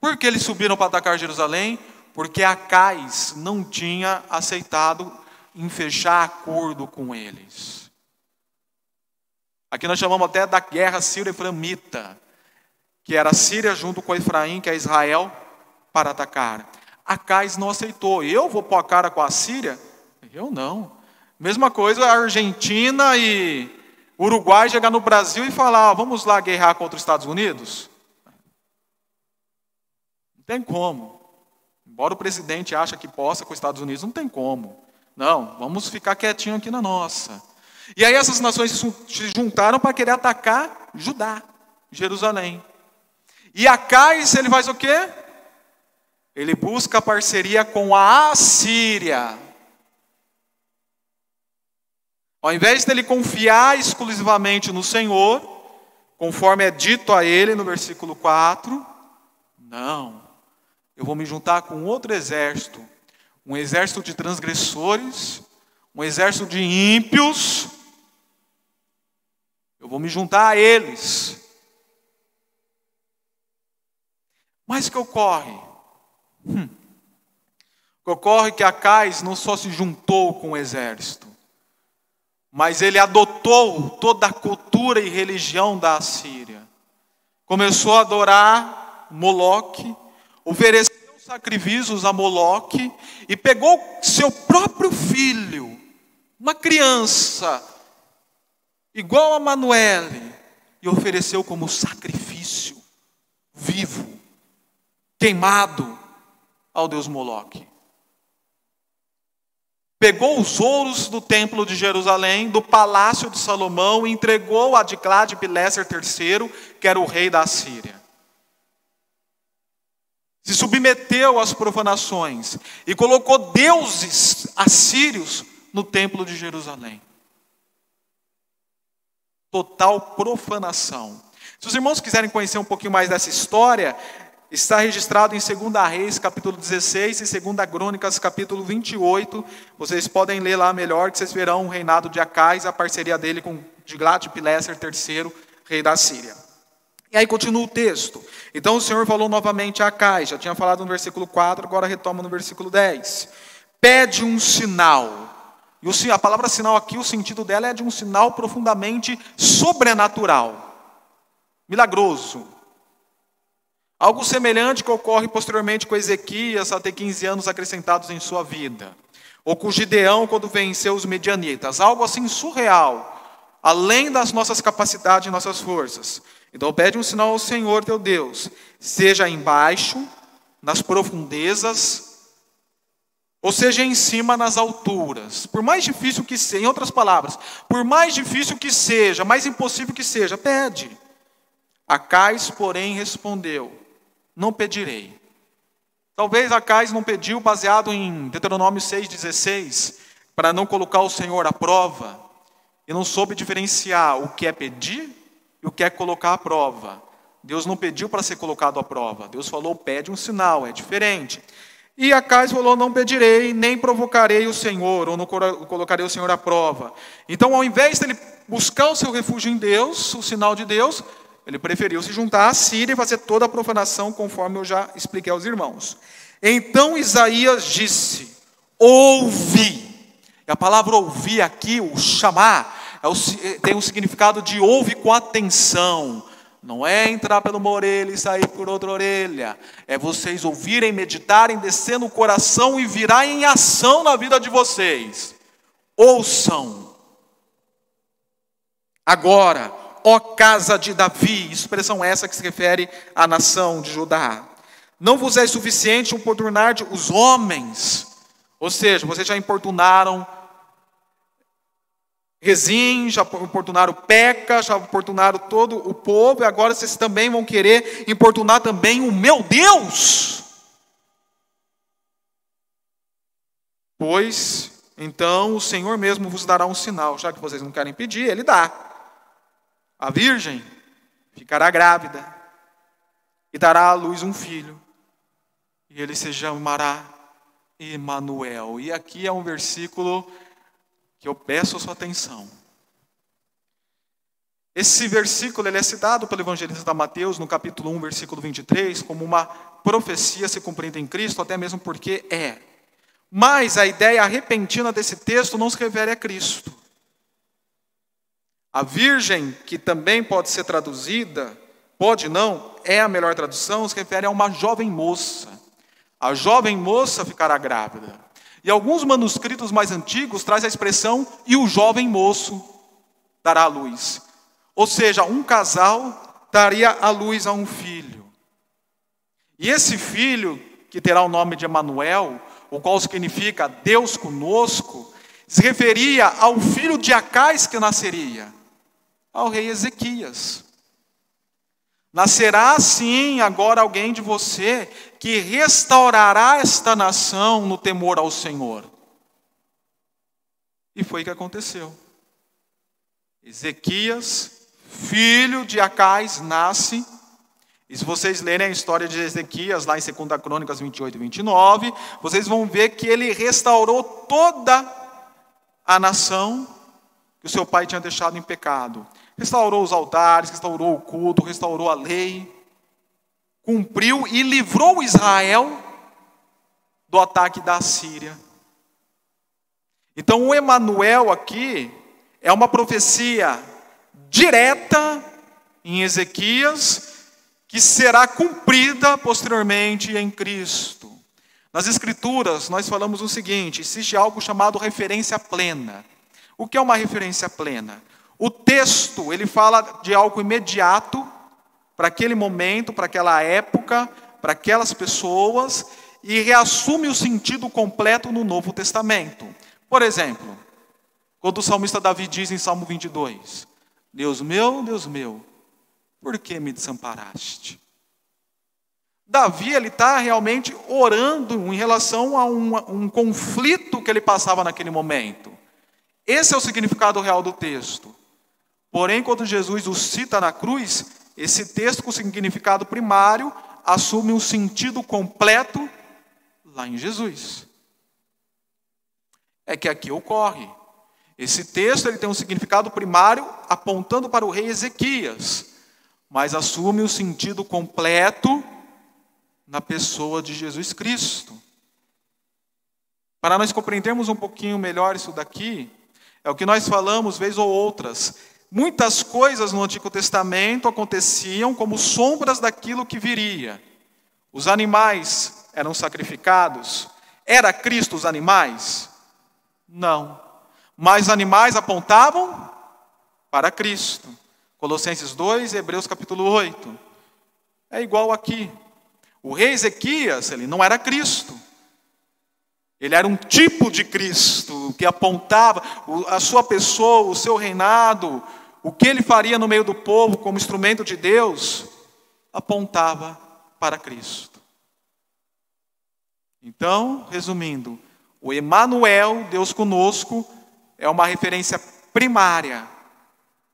Por que eles subiram para atacar Jerusalém? Porque Acais não tinha aceitado em fechar acordo com eles. Aqui nós chamamos até da guerra sírio-eframita, que era a Síria junto com Efraim, que é Israel, para atacar. Acais não aceitou. Eu vou pôr a cara com a Síria? Eu não. Mesma coisa a Argentina e Uruguai chegar no Brasil e falar: vamos lá guerrear contra os Estados Unidos? Tem como. Embora o presidente ache que possa com os Estados Unidos, não tem como. Não, vamos ficar quietinho aqui na nossa. E aí essas nações se juntaram para querer atacar Judá, Jerusalém. E Acais, ele faz o quê? Ele busca parceria com a Assíria. Ao invés dele confiar exclusivamente no Senhor, conforme é dito a ele no versículo 4, não. Eu vou me juntar com outro exército, um exército de transgressores, um exército de ímpios. Eu vou me juntar a eles. Mas que ocorre? Hum. Que ocorre é que Acais não só se juntou com o exército, mas ele adotou toda a cultura e religião da Assíria. Começou a adorar Moloque, ofereceu sacrifícios a Moloque e pegou seu próprio filho, uma criança, igual a Manuele, e ofereceu como sacrifício vivo, queimado ao Deus Moloque pegou os ouros do templo de Jerusalém, do palácio de Salomão, e entregou a Adclad Pileser III, que era o rei da Síria. Se submeteu às profanações e colocou deuses assírios no templo de Jerusalém. Total profanação. Se os irmãos quiserem conhecer um pouquinho mais dessa história, Está registrado em 2 Reis, capítulo 16, e 2 Crônicas, capítulo 28. Vocês podem ler lá melhor, que vocês verão o reinado de Acais, a parceria dele com Tiglat-Pileser III, rei da Síria. E aí continua o texto. Então o Senhor falou novamente a Acais, já tinha falado no versículo 4, agora retoma no versículo 10. Pede um sinal. E a palavra sinal aqui, o sentido dela é de um sinal profundamente sobrenatural, milagroso, Algo semelhante que ocorre posteriormente com Ezequias, até 15 anos acrescentados em sua vida. Ou com Gideão, quando venceu os medianitas. Algo assim surreal, além das nossas capacidades e nossas forças. Então pede um sinal ao Senhor teu Deus, seja embaixo, nas profundezas, ou seja em cima nas alturas. Por mais difícil que seja, em outras palavras, por mais difícil que seja, mais impossível que seja, pede. Acais, porém, respondeu: não pedirei. Talvez Acais não pediu baseado em Deuteronômio 6,16, para não colocar o Senhor à prova, e não soube diferenciar o que é pedir e o que é colocar à prova. Deus não pediu para ser colocado à prova, Deus falou: pede um sinal, é diferente. E Acais falou: Não pedirei, nem provocarei o Senhor, ou não colocarei o Senhor à prova. Então, ao invés dele buscar o seu refúgio em Deus, o sinal de Deus, ele preferiu se juntar à Síria e fazer toda a profanação, conforme eu já expliquei aos irmãos. Então Isaías disse: Ouvi. E a palavra ouvir aqui, o chamar, tem o significado de ouve com atenção. Não é entrar pela uma orelha e sair por outra orelha. É vocês ouvirem, meditarem, descer no coração e virar em ação na vida de vocês. Ouçam. Agora, ó casa de Davi, expressão essa que se refere à nação de Judá. Não vos é suficiente importunar os homens, ou seja, vocês já importunaram Rezim, já importunaram Peca, já importunaram todo o povo, e agora vocês também vão querer importunar também o meu Deus. Pois, então, o Senhor mesmo vos dará um sinal, já que vocês não querem pedir, Ele dá. A virgem ficará grávida e dará à luz um filho, e ele se chamará Emanuel. E aqui é um versículo que eu peço a sua atenção. Esse versículo ele é citado pelo evangelista Mateus no capítulo 1, versículo 23, como uma profecia se cumprindo em Cristo, até mesmo porque é. Mas a ideia repentina desse texto não se refere a Cristo. A virgem, que também pode ser traduzida, pode não, é a melhor tradução, se refere a uma jovem moça. A jovem moça ficará grávida. E alguns manuscritos mais antigos traz a expressão e o jovem moço dará à luz. Ou seja, um casal daria à luz a um filho. E esse filho, que terá o nome de Emanuel, o qual significa Deus conosco, se referia ao filho de Acais que nasceria ao rei Ezequias. Nascerá sim agora alguém de você que restaurará esta nação no temor ao Senhor. E foi o que aconteceu. Ezequias, filho de Acais, nasce. E se vocês lerem a história de Ezequias, lá em 2 Crônicas 28 e 29, vocês vão ver que ele restaurou toda a nação que o seu pai tinha deixado em pecado. Restaurou os altares, restaurou o culto, restaurou a lei, cumpriu e livrou Israel do ataque da Síria. Então o Emanuel aqui é uma profecia direta em Ezequias que será cumprida posteriormente em Cristo. Nas escrituras nós falamos o seguinte, existe algo chamado referência plena. O que é uma referência plena? O texto, ele fala de algo imediato para aquele momento, para aquela época, para aquelas pessoas e reassume o sentido completo no Novo Testamento. Por exemplo, quando o salmista Davi diz em Salmo 22: Deus meu, Deus meu, por que me desamparaste? Davi ele está realmente orando em relação a um, um conflito que ele passava naquele momento. Esse é o significado real do texto. Porém, quando Jesus o cita na cruz, esse texto com significado primário assume um sentido completo lá em Jesus é que aqui ocorre. Esse texto ele tem um significado primário apontando para o rei Ezequias, mas assume o sentido completo na pessoa de Jesus Cristo. Para nós compreendermos um pouquinho melhor isso daqui, é o que nós falamos vez ou outras. Muitas coisas no Antigo Testamento aconteciam como sombras daquilo que viria. Os animais eram sacrificados. Era Cristo os animais? Não. Mas animais apontavam para Cristo. Colossenses 2, Hebreus capítulo 8. É igual aqui. O rei Ezequias, ele não era Cristo. Ele era um tipo de Cristo que apontava a sua pessoa, o seu reinado, o que ele faria no meio do povo como instrumento de Deus, apontava para Cristo. Então, resumindo, o Emanuel, Deus conosco, é uma referência primária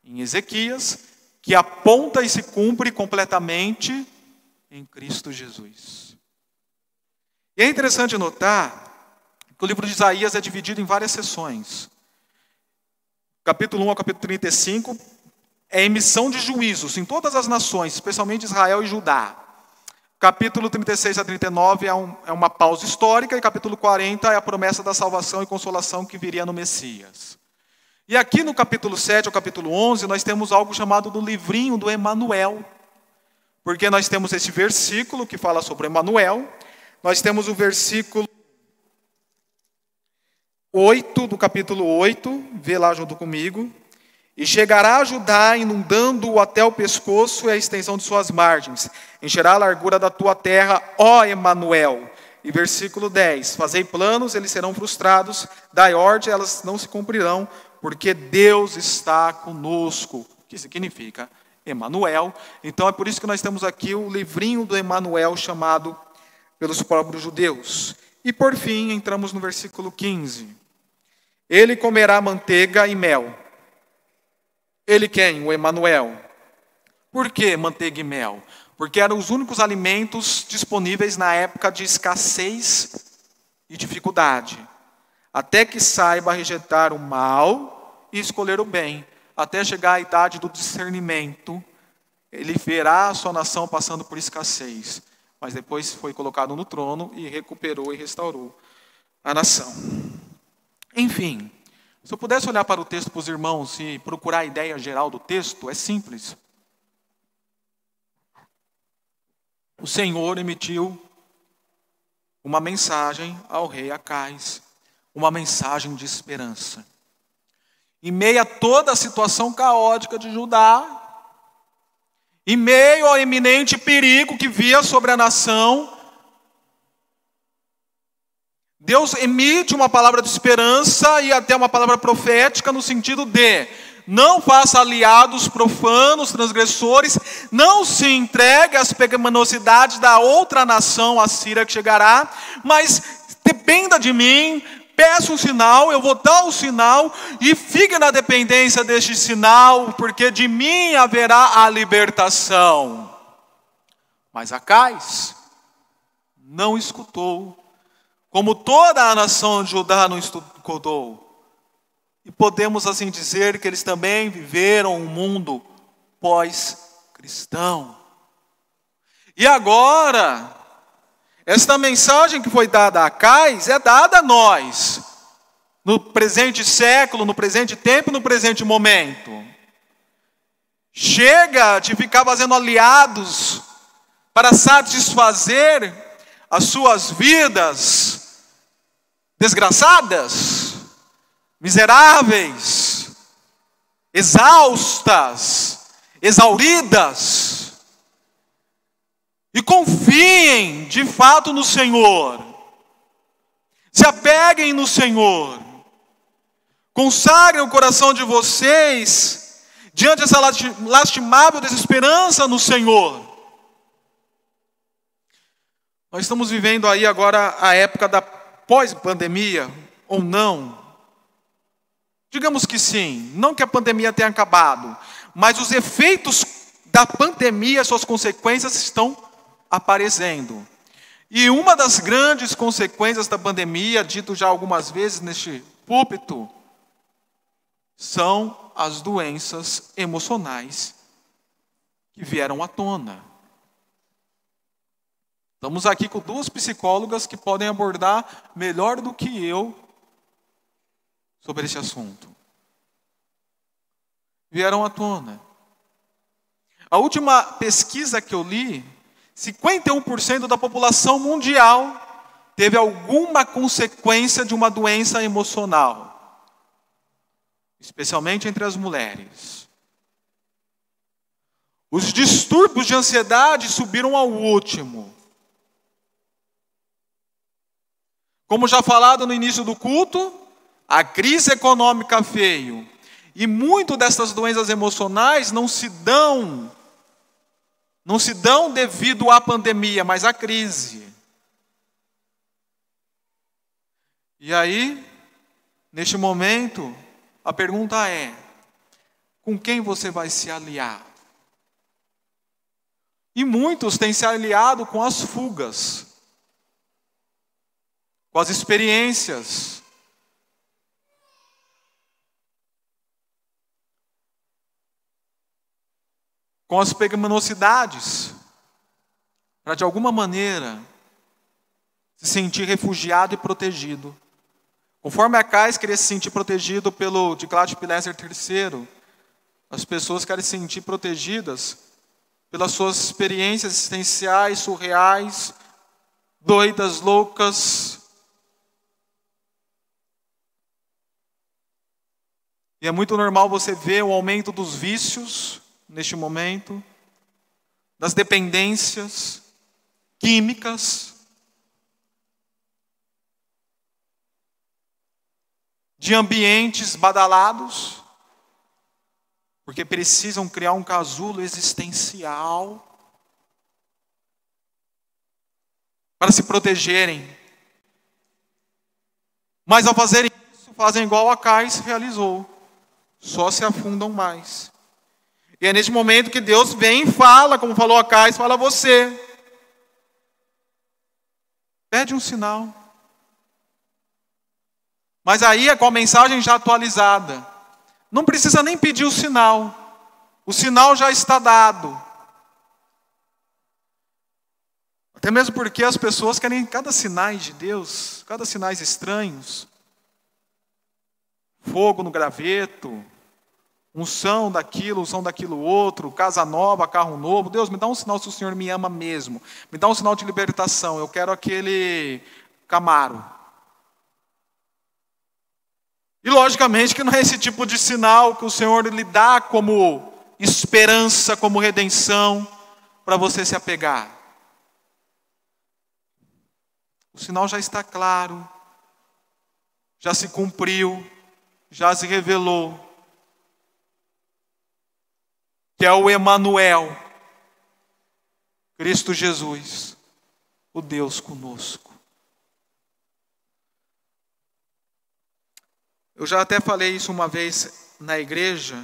em Ezequias, que aponta e se cumpre completamente em Cristo Jesus. E é interessante notar que o livro de Isaías é dividido em várias sessões. Capítulo 1 ao capítulo 35 é emissão de juízos em todas as nações, especialmente Israel e Judá. Capítulo 36 a 39 é, um, é uma pausa histórica, e capítulo 40 é a promessa da salvação e consolação que viria no Messias. E aqui no capítulo 7 ao capítulo 11, nós temos algo chamado do livrinho do Emanuel. Porque nós temos esse versículo que fala sobre Emanuel, nós temos o versículo 8 do capítulo 8, vê lá junto comigo. E chegará a Judá, inundando-o até o pescoço e a extensão de suas margens. Encherá a largura da tua terra, ó Emanuel. E versículo 10: Fazei planos, eles serão frustrados, dai ordem, elas não se cumprirão, porque Deus está conosco. Que significa Emanuel. Então é por isso que nós temos aqui o livrinho do Emanuel chamado pelos próprios judeus. E por fim, entramos no versículo 15. Ele comerá manteiga e mel ele quem? O Emanuel. Por que manteiga e mel? Porque eram os únicos alimentos disponíveis na época de escassez e dificuldade. Até que saiba rejeitar o mal e escolher o bem, até chegar à idade do discernimento, ele verá a sua nação passando por escassez, mas depois foi colocado no trono e recuperou e restaurou a nação. Enfim, se eu pudesse olhar para o texto para os irmãos e procurar a ideia geral do texto, é simples. O Senhor emitiu uma mensagem ao rei Acais, uma mensagem de esperança. Em meio a toda a situação caótica de Judá, em meio ao eminente perigo que via sobre a nação, Deus emite uma palavra de esperança e até uma palavra profética no sentido de não faça aliados profanos, transgressores, não se entregue às pecaminosidades da outra nação, a Síria que chegará, mas dependa de mim, peça um sinal, eu vou dar o sinal e fique na dependência deste sinal, porque de mim haverá a libertação. Mas Acais não escutou, como toda a nação de Judá não escutou. E podemos assim dizer que eles também viveram um mundo pós-cristão. E agora, esta mensagem que foi dada a Cais é dada a nós, no presente século, no presente tempo, no presente momento. Chega de ficar fazendo aliados para satisfazer as suas vidas desgraçadas, miseráveis, exaustas, exauridas e confiem de fato no Senhor. Se apeguem no Senhor. Consagrem o coração de vocês diante dessa lastimável desesperança no Senhor. Nós estamos vivendo aí agora a época da pós-pandemia, ou não? Digamos que sim, não que a pandemia tenha acabado, mas os efeitos da pandemia, suas consequências estão aparecendo. E uma das grandes consequências da pandemia, dito já algumas vezes neste púlpito, são as doenças emocionais que vieram à tona. Estamos aqui com duas psicólogas que podem abordar melhor do que eu sobre esse assunto. Vieram à tona. A última pesquisa que eu li 51% da população mundial teve alguma consequência de uma doença emocional, especialmente entre as mulheres. Os distúrbios de ansiedade subiram ao último. Como já falado no início do culto, a crise econômica veio. E muito dessas doenças emocionais não se dão não se dão devido à pandemia, mas à crise. E aí, neste momento, a pergunta é: com quem você vai se aliar? E muitos têm se aliado com as fugas, com as experiências, com as pecaminosidades, para de alguma maneira se sentir refugiado e protegido. Conforme Acais queria se sentir protegido pelo Diclade Pileser III, as pessoas querem se sentir protegidas pelas suas experiências existenciais, surreais, doidas, loucas. E é muito normal você ver o aumento dos vícios, neste momento, das dependências químicas, de ambientes badalados, porque precisam criar um casulo existencial para se protegerem. Mas ao fazerem isso, fazem igual a Cais realizou, só se afundam mais. E é neste momento que Deus vem e fala, como falou a Cais, fala a você. Pede um sinal. Mas aí é com a mensagem já atualizada. Não precisa nem pedir o sinal. O sinal já está dado. Até mesmo porque as pessoas querem cada sinais de Deus, cada sinais estranhos. Fogo no graveto, unção daquilo, unção daquilo outro, casa nova, carro novo. Deus, me dá um sinal se o Senhor me ama mesmo. Me dá um sinal de libertação. Eu quero aquele Camaro. E logicamente que não é esse tipo de sinal que o Senhor lhe dá como esperança, como redenção, para você se apegar. O sinal já está claro, já se cumpriu, já se revelou que é o Emanuel, Cristo Jesus, o Deus conosco. Eu já até falei isso uma vez na igreja,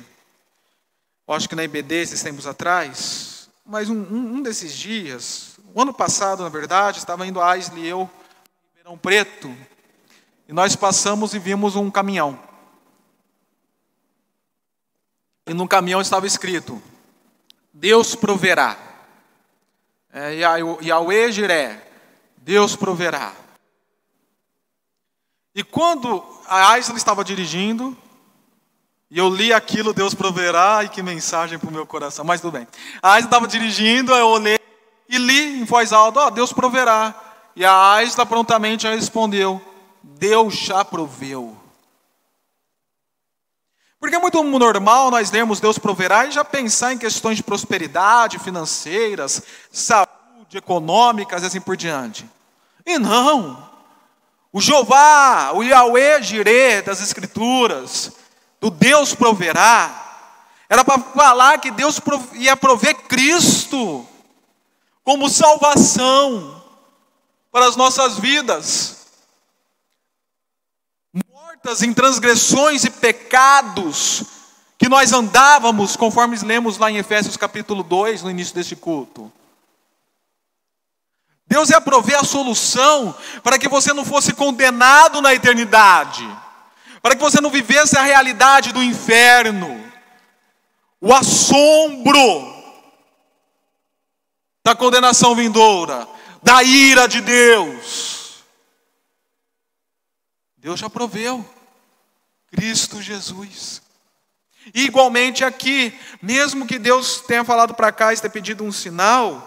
acho que na IBD, esses tempos atrás, mas um, um, desses dias, o ano passado, na verdade, estava indo a Aisle e eu, Ribeirão Preto, e nós passamos e vimos um caminhão. E no caminhão estava escrito: Deus proverá. É, Yahweh Jiré, Deus proverá. E quando a Aisla estava dirigindo, e eu li aquilo, Deus proverá, e que mensagem para o meu coração, mas tudo bem. A Aisla estava dirigindo, eu olhei e li em voz alta, ó, oh, Deus proverá. E a Aisla prontamente respondeu, Deus já proveu. Porque é muito normal nós lermos Deus proverá e já pensar em questões de prosperidade financeiras, saúde, econômicas e assim por diante. E não. O Jeová, o Yahweh Jireh das Escrituras, do Deus proverá, era para falar que Deus ia prover Cristo como salvação para as nossas vidas mortas em transgressões e pecados que nós andávamos, conforme lemos lá em Efésios capítulo 2, no início deste culto. Deus ia prover a solução para que você não fosse condenado na eternidade, para que você não vivesse a realidade do inferno, o assombro da condenação vindoura, da ira de Deus. Deus já proveu. Cristo Jesus. E igualmente aqui, mesmo que Deus tenha falado para cá e tenha pedido um sinal,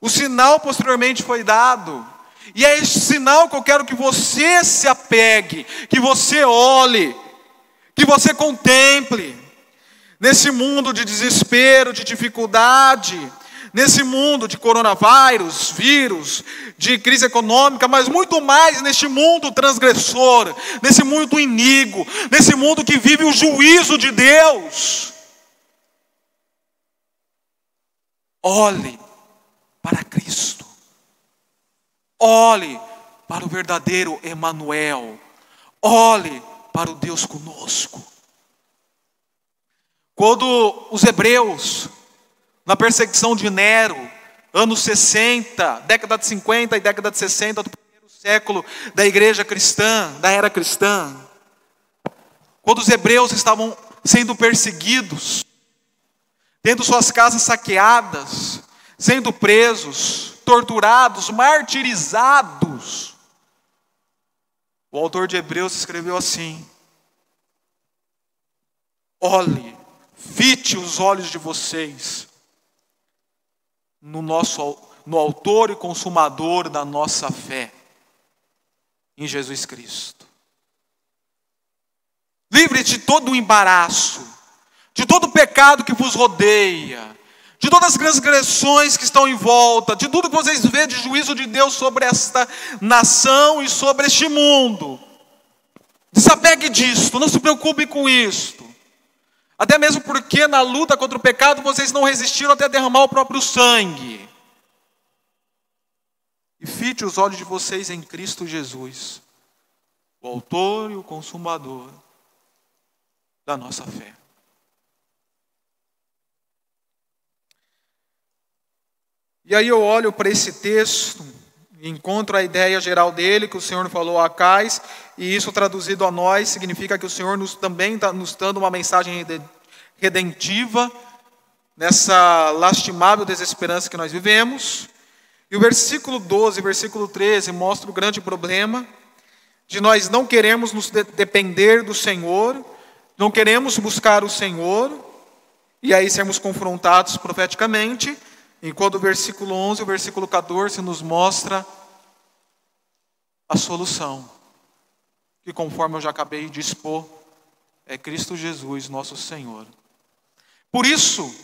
o sinal posteriormente foi dado. E é esse sinal que eu quero que você se apegue, que você olhe, que você contemple. Nesse mundo de desespero, de dificuldade, nesse mundo de coronavírus, vírus, de crise econômica, mas muito mais neste mundo transgressor, nesse mundo iníquo, nesse mundo que vive o juízo de Deus. Olhe para Cristo. Olhe para o verdadeiro Emanuel. Olhe para o Deus conosco. Quando os hebreus na perseguição de Nero, anos 60, década de 50 e década de 60 do primeiro século da igreja cristã, da era cristã. Quando os hebreus estavam sendo perseguidos, tendo suas casas saqueadas, sendo presos, torturados, martirizados. O autor de Hebreus escreveu assim: Olhe, fite os olhos de vocês no nosso no autor e consumador da nossa fé em Jesus Cristo. Livre de todo o embaraço, de todo o pecado que vos rodeia, de todas as transgressões que estão em volta, de tudo que vocês vê de juízo de Deus sobre esta nação e sobre este mundo. Desapegue disto, não se preocupe com isto. Até mesmo porque na luta contra o pecado vocês não resistiram até derramar o próprio sangue. E fite os olhos de vocês em Cristo Jesus, o Autor e o Consumador da nossa fé. E aí eu olho para esse texto encontro a ideia geral dele, que o Senhor falou a Cais, e isso traduzido a nós significa que o Senhor nos, também está nos dando uma mensagem redentiva nessa lastimável desesperança que nós vivemos. E o versículo 12 e versículo 13 mostra o grande problema de nós não queremos nos depender do Senhor, não queremos buscar o Senhor, e aí sermos confrontados profeticamente, enquanto o versículo 11 e o versículo 14 nos mostra a solução, que conforme eu já acabei de expor, é Cristo Jesus, nosso Senhor. Por isso,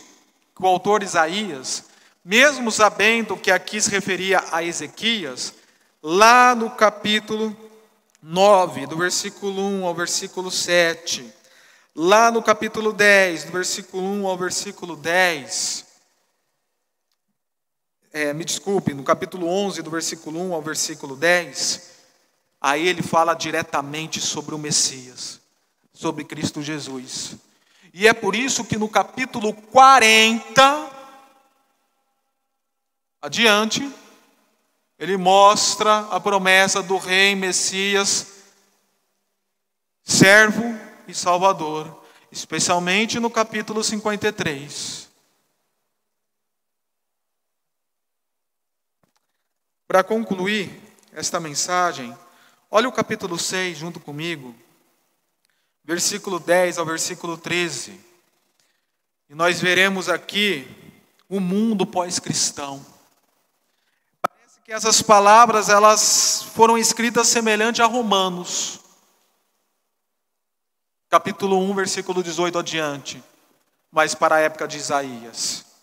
o autor Isaías, mesmo sabendo que aqui se referia a Ezequias, lá no capítulo 9, do versículo 1 ao versículo 7, lá no capítulo 10, do versículo 1 ao versículo 10, é, me desculpe, no capítulo 11, do versículo 1 ao versículo 10, aí ele fala diretamente sobre o Messias. sobre Cristo Jesus. E é por isso que no capítulo 40, adiante, ele mostra a promessa do Rei Messias, servo e salvador, especialmente no capítulo 53. Para concluir esta mensagem, olha o capítulo 6 junto comigo, versículo 10 ao versículo 13. E nós veremos aqui o mundo pós-cristão. Parece que essas palavras elas foram escritas semelhante a Romanos. Capítulo 1, versículo 18 adiante, mas para a época de Isaías.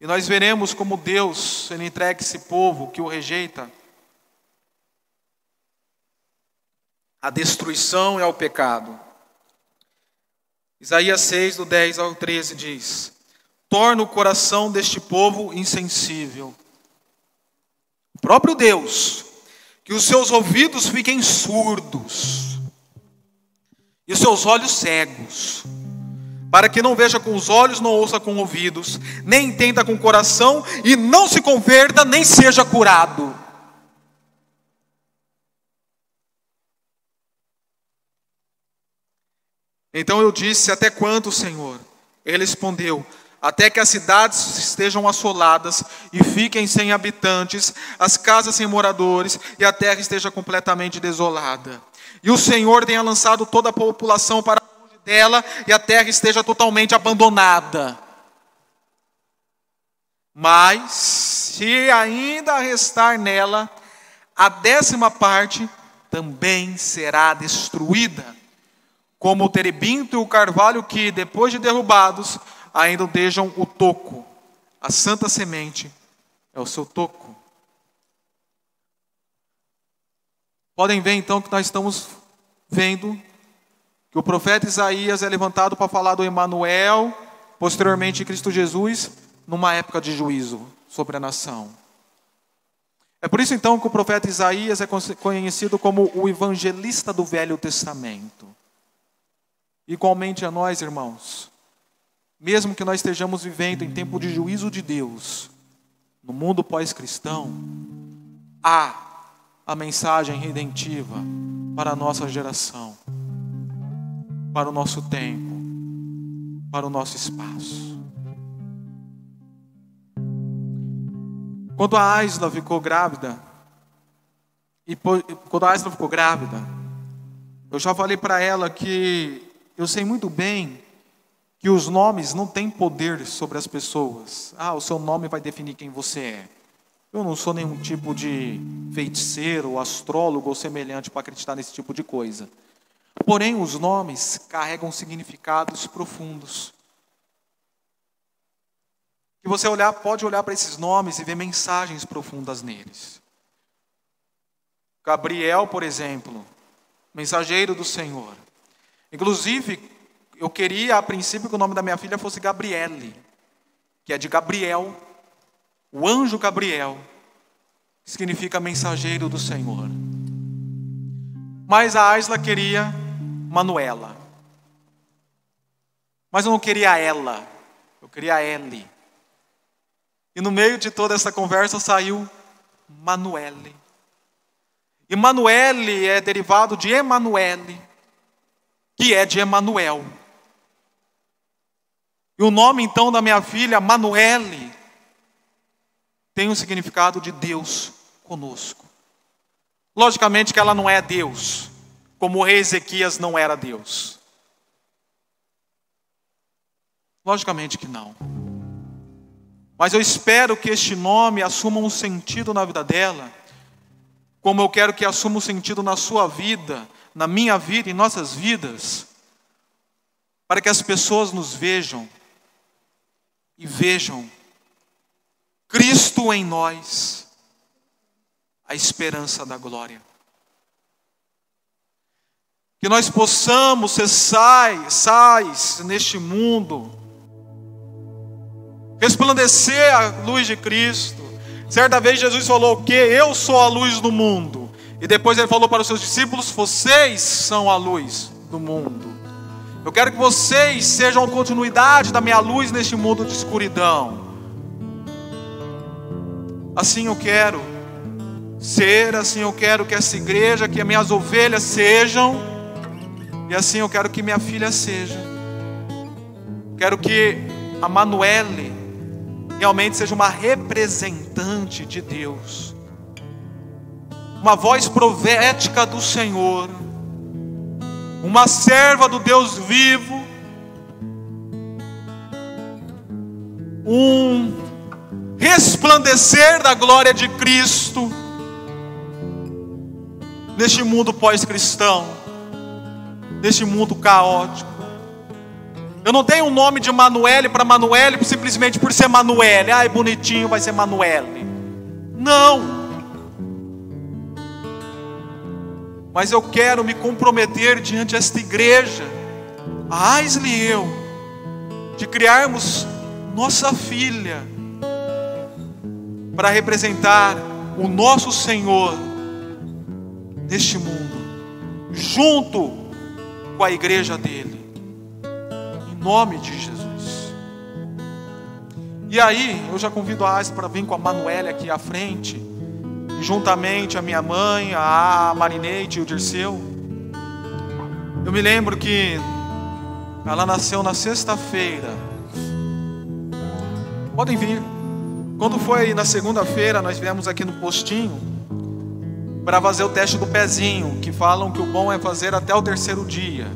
E nós veremos como Deus ele entrega esse povo que o rejeita à destruição e ao pecado. Isaías 6, do 10 ao 13 diz: Torna o coração deste povo insensível. O próprio Deus, que os seus ouvidos fiquem surdos e os seus olhos cegos para que não veja com os olhos, não ouça com ouvidos, nem entenda com o coração e não se converta, nem seja curado. Então eu disse: Até quando, Senhor? Ele respondeu: Até que as cidades estejam assoladas e fiquem sem habitantes, as casas sem moradores e a terra esteja completamente desolada. E o Senhor tenha lançado toda a população para dela e a terra esteja totalmente abandonada. Mas, se ainda restar nela, a décima parte também será destruída, como o terebinto e o carvalho que, depois de derrubados, ainda deixam o toco. A santa semente é o seu toco. Podem ver então que nós estamos vendo que o profeta Isaías é levantado para falar do Emanuel, posteriormente Cristo Jesus, numa época de juízo sobre a nação. É por isso então que o profeta Isaías é conhecido como o evangelista do Velho Testamento. Igualmente a nós, irmãos, mesmo que nós estejamos vivendo em tempo de juízo de Deus, no mundo pós-cristão, há a mensagem redentiva para a nossa geração para o nosso tempo, para o nosso espaço. Quando a Aisla ficou grávida, e quando a Aisla ficou grávida, eu já falei para ela que eu sei muito bem que os nomes não têm poder sobre as pessoas. Ah, o seu nome vai definir quem você é. Eu não sou nenhum tipo de feiticeiro, astrólogo ou semelhante para acreditar nesse tipo de coisa. Porém, os nomes carregam significados profundos. Que você olhar, pode olhar para esses nomes e ver mensagens profundas neles. Gabriel, por exemplo, mensageiro do Senhor. Inclusive, eu queria a princípio que o nome da minha filha fosse Gabriele, que é de Gabriel, o anjo Gabriel, que significa mensageiro do Senhor. Mas a Aisla queria Manuela. Mas eu não queria ela, eu queria ele. E no meio de toda essa conversa saiu Manuele. E Manuele é derivado de Emanuele, que é de Emanuel. E o nome então da minha filha, Manuele, tem o significado de Deus conosco. Logicamente que ela não é Deus, como o rei Ezequias não era Deus? Logicamente que não. Mas eu espero que este nome assuma um sentido na vida dela, como eu quero que assuma um sentido na sua vida, na minha vida, em nossas vidas, para que as pessoas nos vejam e vejam Cristo em nós, a esperança da glória que nós possamos ser sais, sais neste mundo, resplandecer a luz de Cristo. Certa vez Jesus falou que eu sou a luz do mundo, E depois ele falou para os seus discípulos: Vocês são a luz do mundo. Eu quero que vocês sejam a continuidade da minha luz neste mundo de escuridão. Assim eu quero ser, assim eu quero que essa igreja, que as minhas ovelhas sejam, e assim eu quero que minha filha seja. Quero que a Manuele realmente seja uma representante de Deus, uma voz profética do Senhor, uma serva do Deus vivo, um resplandecer da glória de Cristo neste mundo pós-cristão, neste mundo caótico. Eu não tenho um nome de Manuele para Manuele simplesmente por ser Manuele. Ai, bonitinho, vai ser Manuele. Não. Mas eu quero me comprometer diante desta igreja, a Aisley e eu, de criarmos nossa filha para representar o nosso Senhor neste mundo, junto com a igreja dele, em nome de Jesus. E aí, eu já convido a Asa para vir com a Manuela aqui à frente, juntamente a minha mãe, a Marineide e o Dirceu. Eu me lembro que ela nasceu na sexta-feira. Podem vir. Quando foi na segunda-feira, nós viemos aqui no postinho para fazer o teste do pezinho, que falam que o bom é fazer até o terceiro dia.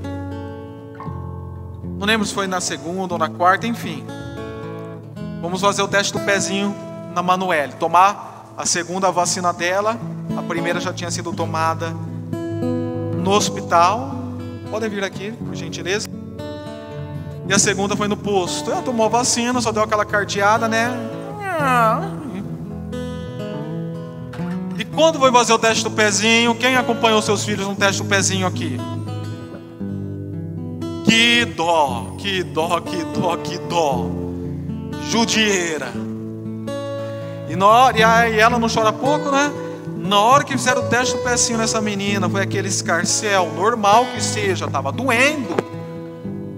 Não lembro se foi na segunda ou na quarta, enfim. Vamos fazer o teste do pezinho na Manuele, tomar a segunda vacina dela, a primeira já tinha sido tomada no hospital. Podem vir aqui, por gentileza. E a segunda foi no posto. Ela tomou a vacina, só deu aquela carteada, né? Ah, e quando foi fazer o teste do pezinho, quem acompanhou seus filhos no teste do pezinho aqui? Que dó, que dó, que dó, que dó. Judieira. E, na hora, e ela não chora pouco, né? Na hora que fizeram o teste do pezinho nessa menina, foi aquele escarcel, normal que seja, estava doendo.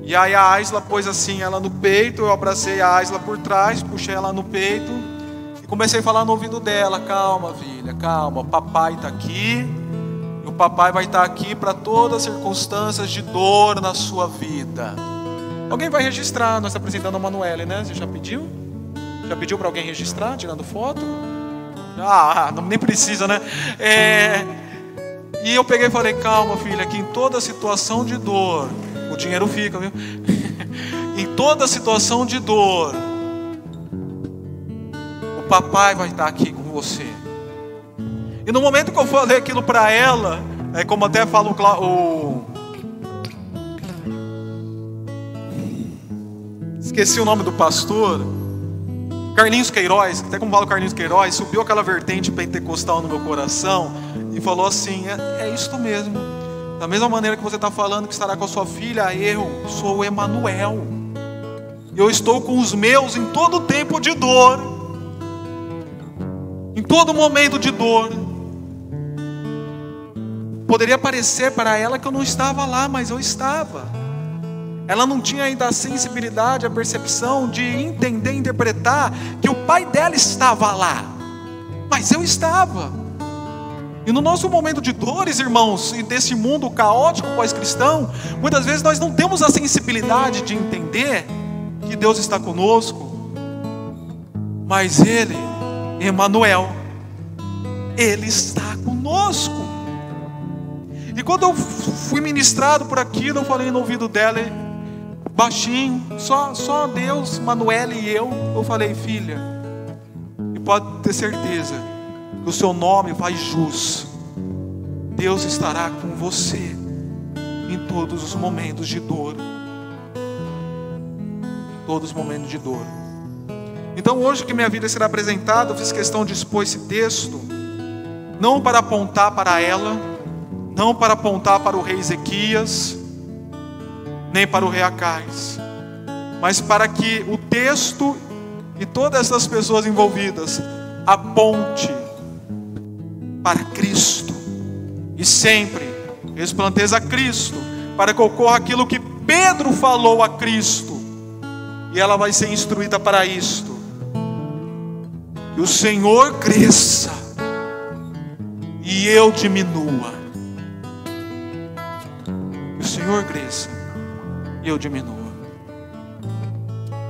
E aí a Aisla pôs assim ela no peito, eu abracei a Aisla por trás, puxei ela no peito e comecei a falar no ouvido dela: calma, filha, calma, papai está aqui. E o papai vai estar tá aqui para todas as circunstâncias de dor na sua vida. Alguém vai registrar, nós estamos apresentando a Manuele, né? Você já pediu? Já pediu para alguém registrar, tirando foto? Ah, não, nem precisa, né? É... E eu peguei e falei: calma, filha, que em toda situação de dor, o dinheiro fica, viu? em toda situação de dor, papai vai estar aqui com você. E no momento que eu falei aquilo para ela, é como até fala o, esqueci o nome do pastor, Carlinhos Queiroz, até como fala o Carlinhos Queiroz, subiu aquela vertente pentecostal no meu coração e falou assim: é, é isto mesmo. Da mesma maneira que você está falando que estará com a sua filha, eu sou o Emanuel. Eu estou com os meus em todo tempo de dor em todo momento de dor. Poderia parecer para ela que eu não estava lá, mas eu estava. Ela não tinha ainda a sensibilidade, a percepção de entender, interpretar que o pai dela estava lá, mas eu estava. E no nosso momento de dores, irmãos, e desse mundo caótico pós-cristão, muitas vezes nós não temos a sensibilidade de entender que Deus está conosco, mas Ele Emanuel, Ele está conosco. E quando eu fui ministrado por aquilo, eu falei no ouvido dela, baixinho, só, só Deus, Manuel e eu. Eu falei, filha, e pode ter certeza que o seu nome vai jus. Deus estará com você em todos os momentos de dor. Todos os momentos de dor. Então, hoje que minha vida será apresentada, eu fiz questão de expor esse texto, não para apontar para ela, não para apontar para o rei Ezequias, nem para o rei Acais, mas para que o texto e todas essas pessoas envolvidas aponte para Cristo, e sempre resplandeça Cristo, para que ocorra aquilo que Pedro falou a Cristo, e ela vai ser instruída para isto. Que o Senhor cresça e eu diminua. Que o Senhor cresça e eu diminua.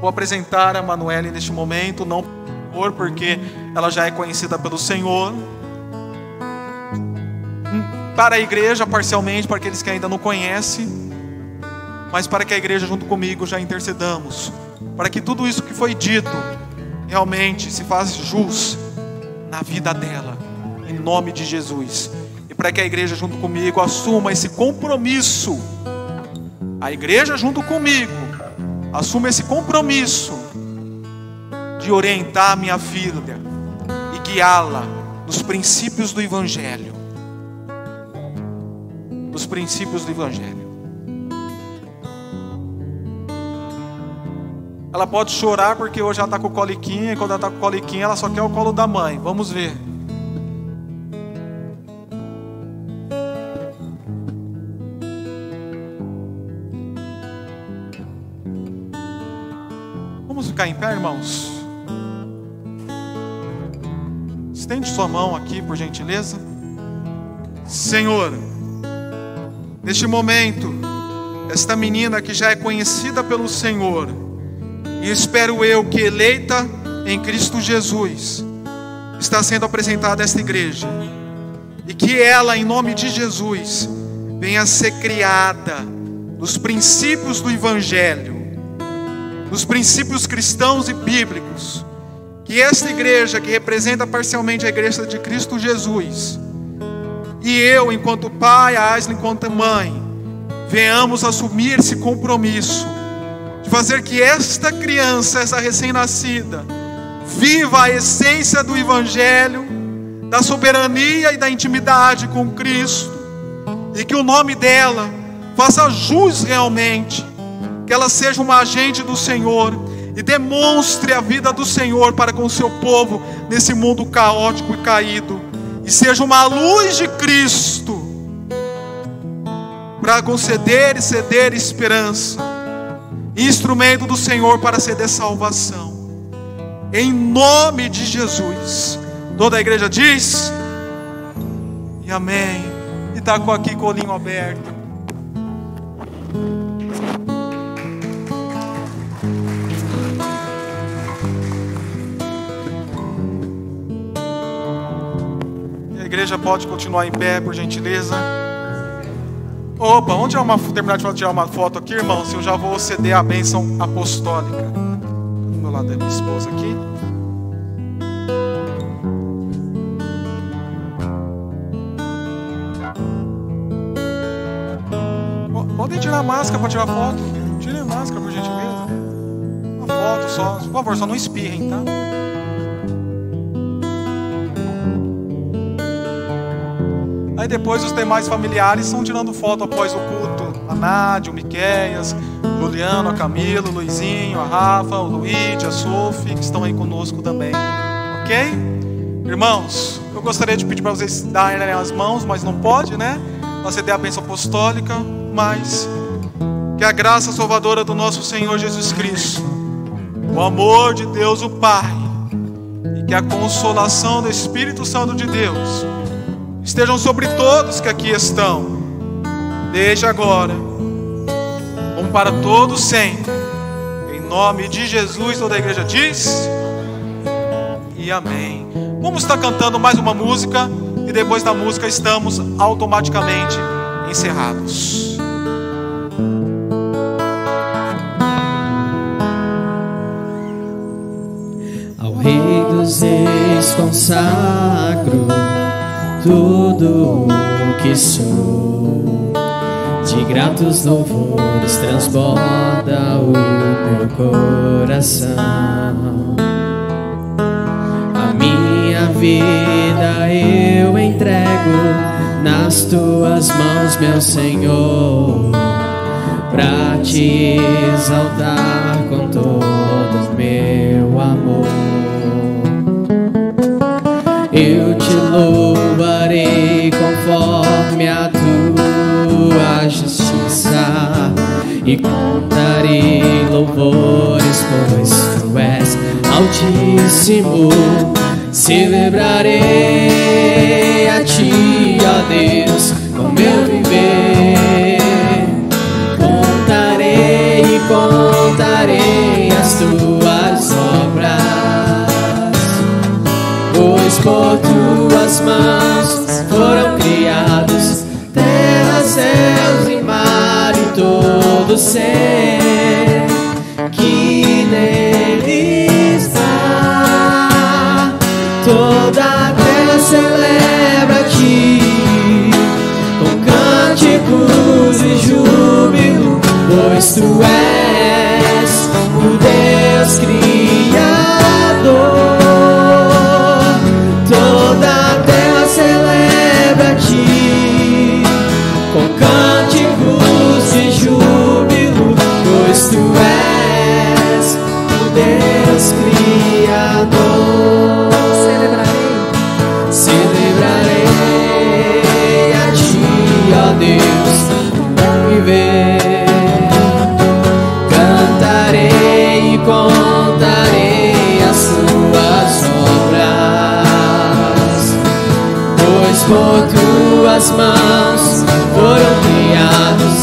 Vou apresentar a Manuele neste momento, não por porque ela já é conhecida pelo Senhor. Para a igreja, parcialmente, para aqueles que ainda não conhecem, mas para que a igreja, junto comigo, já intercedamos, para que tudo isso que foi dito realmente se faça jus na vida dela, em nome de Jesus, e para que a igreja, junto comigo, assuma esse compromisso. A igreja, junto comigo, assuma esse compromisso de orientar a minha filha e guiá-la nos princípios do Evangelho. Nos princípios do Evangelho. Ela pode chorar porque hoje ela está com coliquinha, e quando ela está com coliquinha, ela só quer o colo da mãe. Vamos ver. Vamos ficar em pé, irmãos? Estende sua mão aqui, por gentileza. Senhor, neste momento, esta menina que já é conhecida pelo Senhor, e espero eu que eleita em Cristo Jesus, está sendo apresentada esta igreja, e que ela, em nome de Jesus, venha a ser criada nos princípios do Evangelho, nos princípios cristãos e bíblicos, que esta igreja, que representa parcialmente a igreja de Cristo Jesus, e eu, enquanto pai, a Asla, enquanto mãe, venhamos assumir esse compromisso de fazer que esta criança, essa recém-nascida, viva a essência do Evangelho, da soberania e da intimidade com Cristo, e que o nome dela faça jus realmente que ela seja uma agente do Senhor e demonstre a vida do Senhor para com o seu povo nesse mundo caótico e caído, e seja uma luz de Cristo para conceder e ceder esperança, instrumento do Senhor para ceder salvação, em nome de Jesus. Toda a igreja diz, e amém. E está com aqui com o olhinho aberto. igreja pode continuar em pé, por gentileza. Opa, onde é uma terminar de tirar uma foto aqui, irmãos? Eu já vou ceder a bênção apostólica. Do meu lado da minha esposa aqui. Podem tirar a máscara para tirar foto. Tirem a máscara, por gentileza. Uma foto só. Por favor, só não espirrem, tá? Aí depois os demais familiares estão tirando foto após o culto. A Nádia, o Miqueias, Juliano, a Camilo, o Luizinho, a Rafa, o Luigi, a Sophie, que estão aí conosco também. Ok? Irmãos, eu gostaria de pedir para vocês darem as mãos, mas não pode, né? Para ceder a bênção apostólica, mas que a graça salvadora do nosso Senhor Jesus Cristo, o amor de Deus o Pai, e que a consolação do Espírito Santo de Deus estejam sobre todos que aqui estão, desde agora, como para todos sempre, em nome de Jesus, toda a igreja diz, e amém. Vamos estar cantando mais uma música, e depois da música estamos automaticamente encerrados. Ao Rei dos Reis consagro tudo o que sou. De gratos louvores transborda o meu coração. A minha vida eu entrego nas tuas mãos, meu Senhor, para te exaltar com todo meu amor. e contarei louvores, pois tu és altíssimo. Celebrarei a ti, ó Deus, com meu viver. Contarei e contarei as tuas obras, pois por tuas mãos ser que nele está. Toda terra celebra ti com cânticos e júbilo, pois tu és o Deus Criador. Ó Deus, meu viver. Cantarei e contarei as tuas obras, pois por tuas mãos foram criados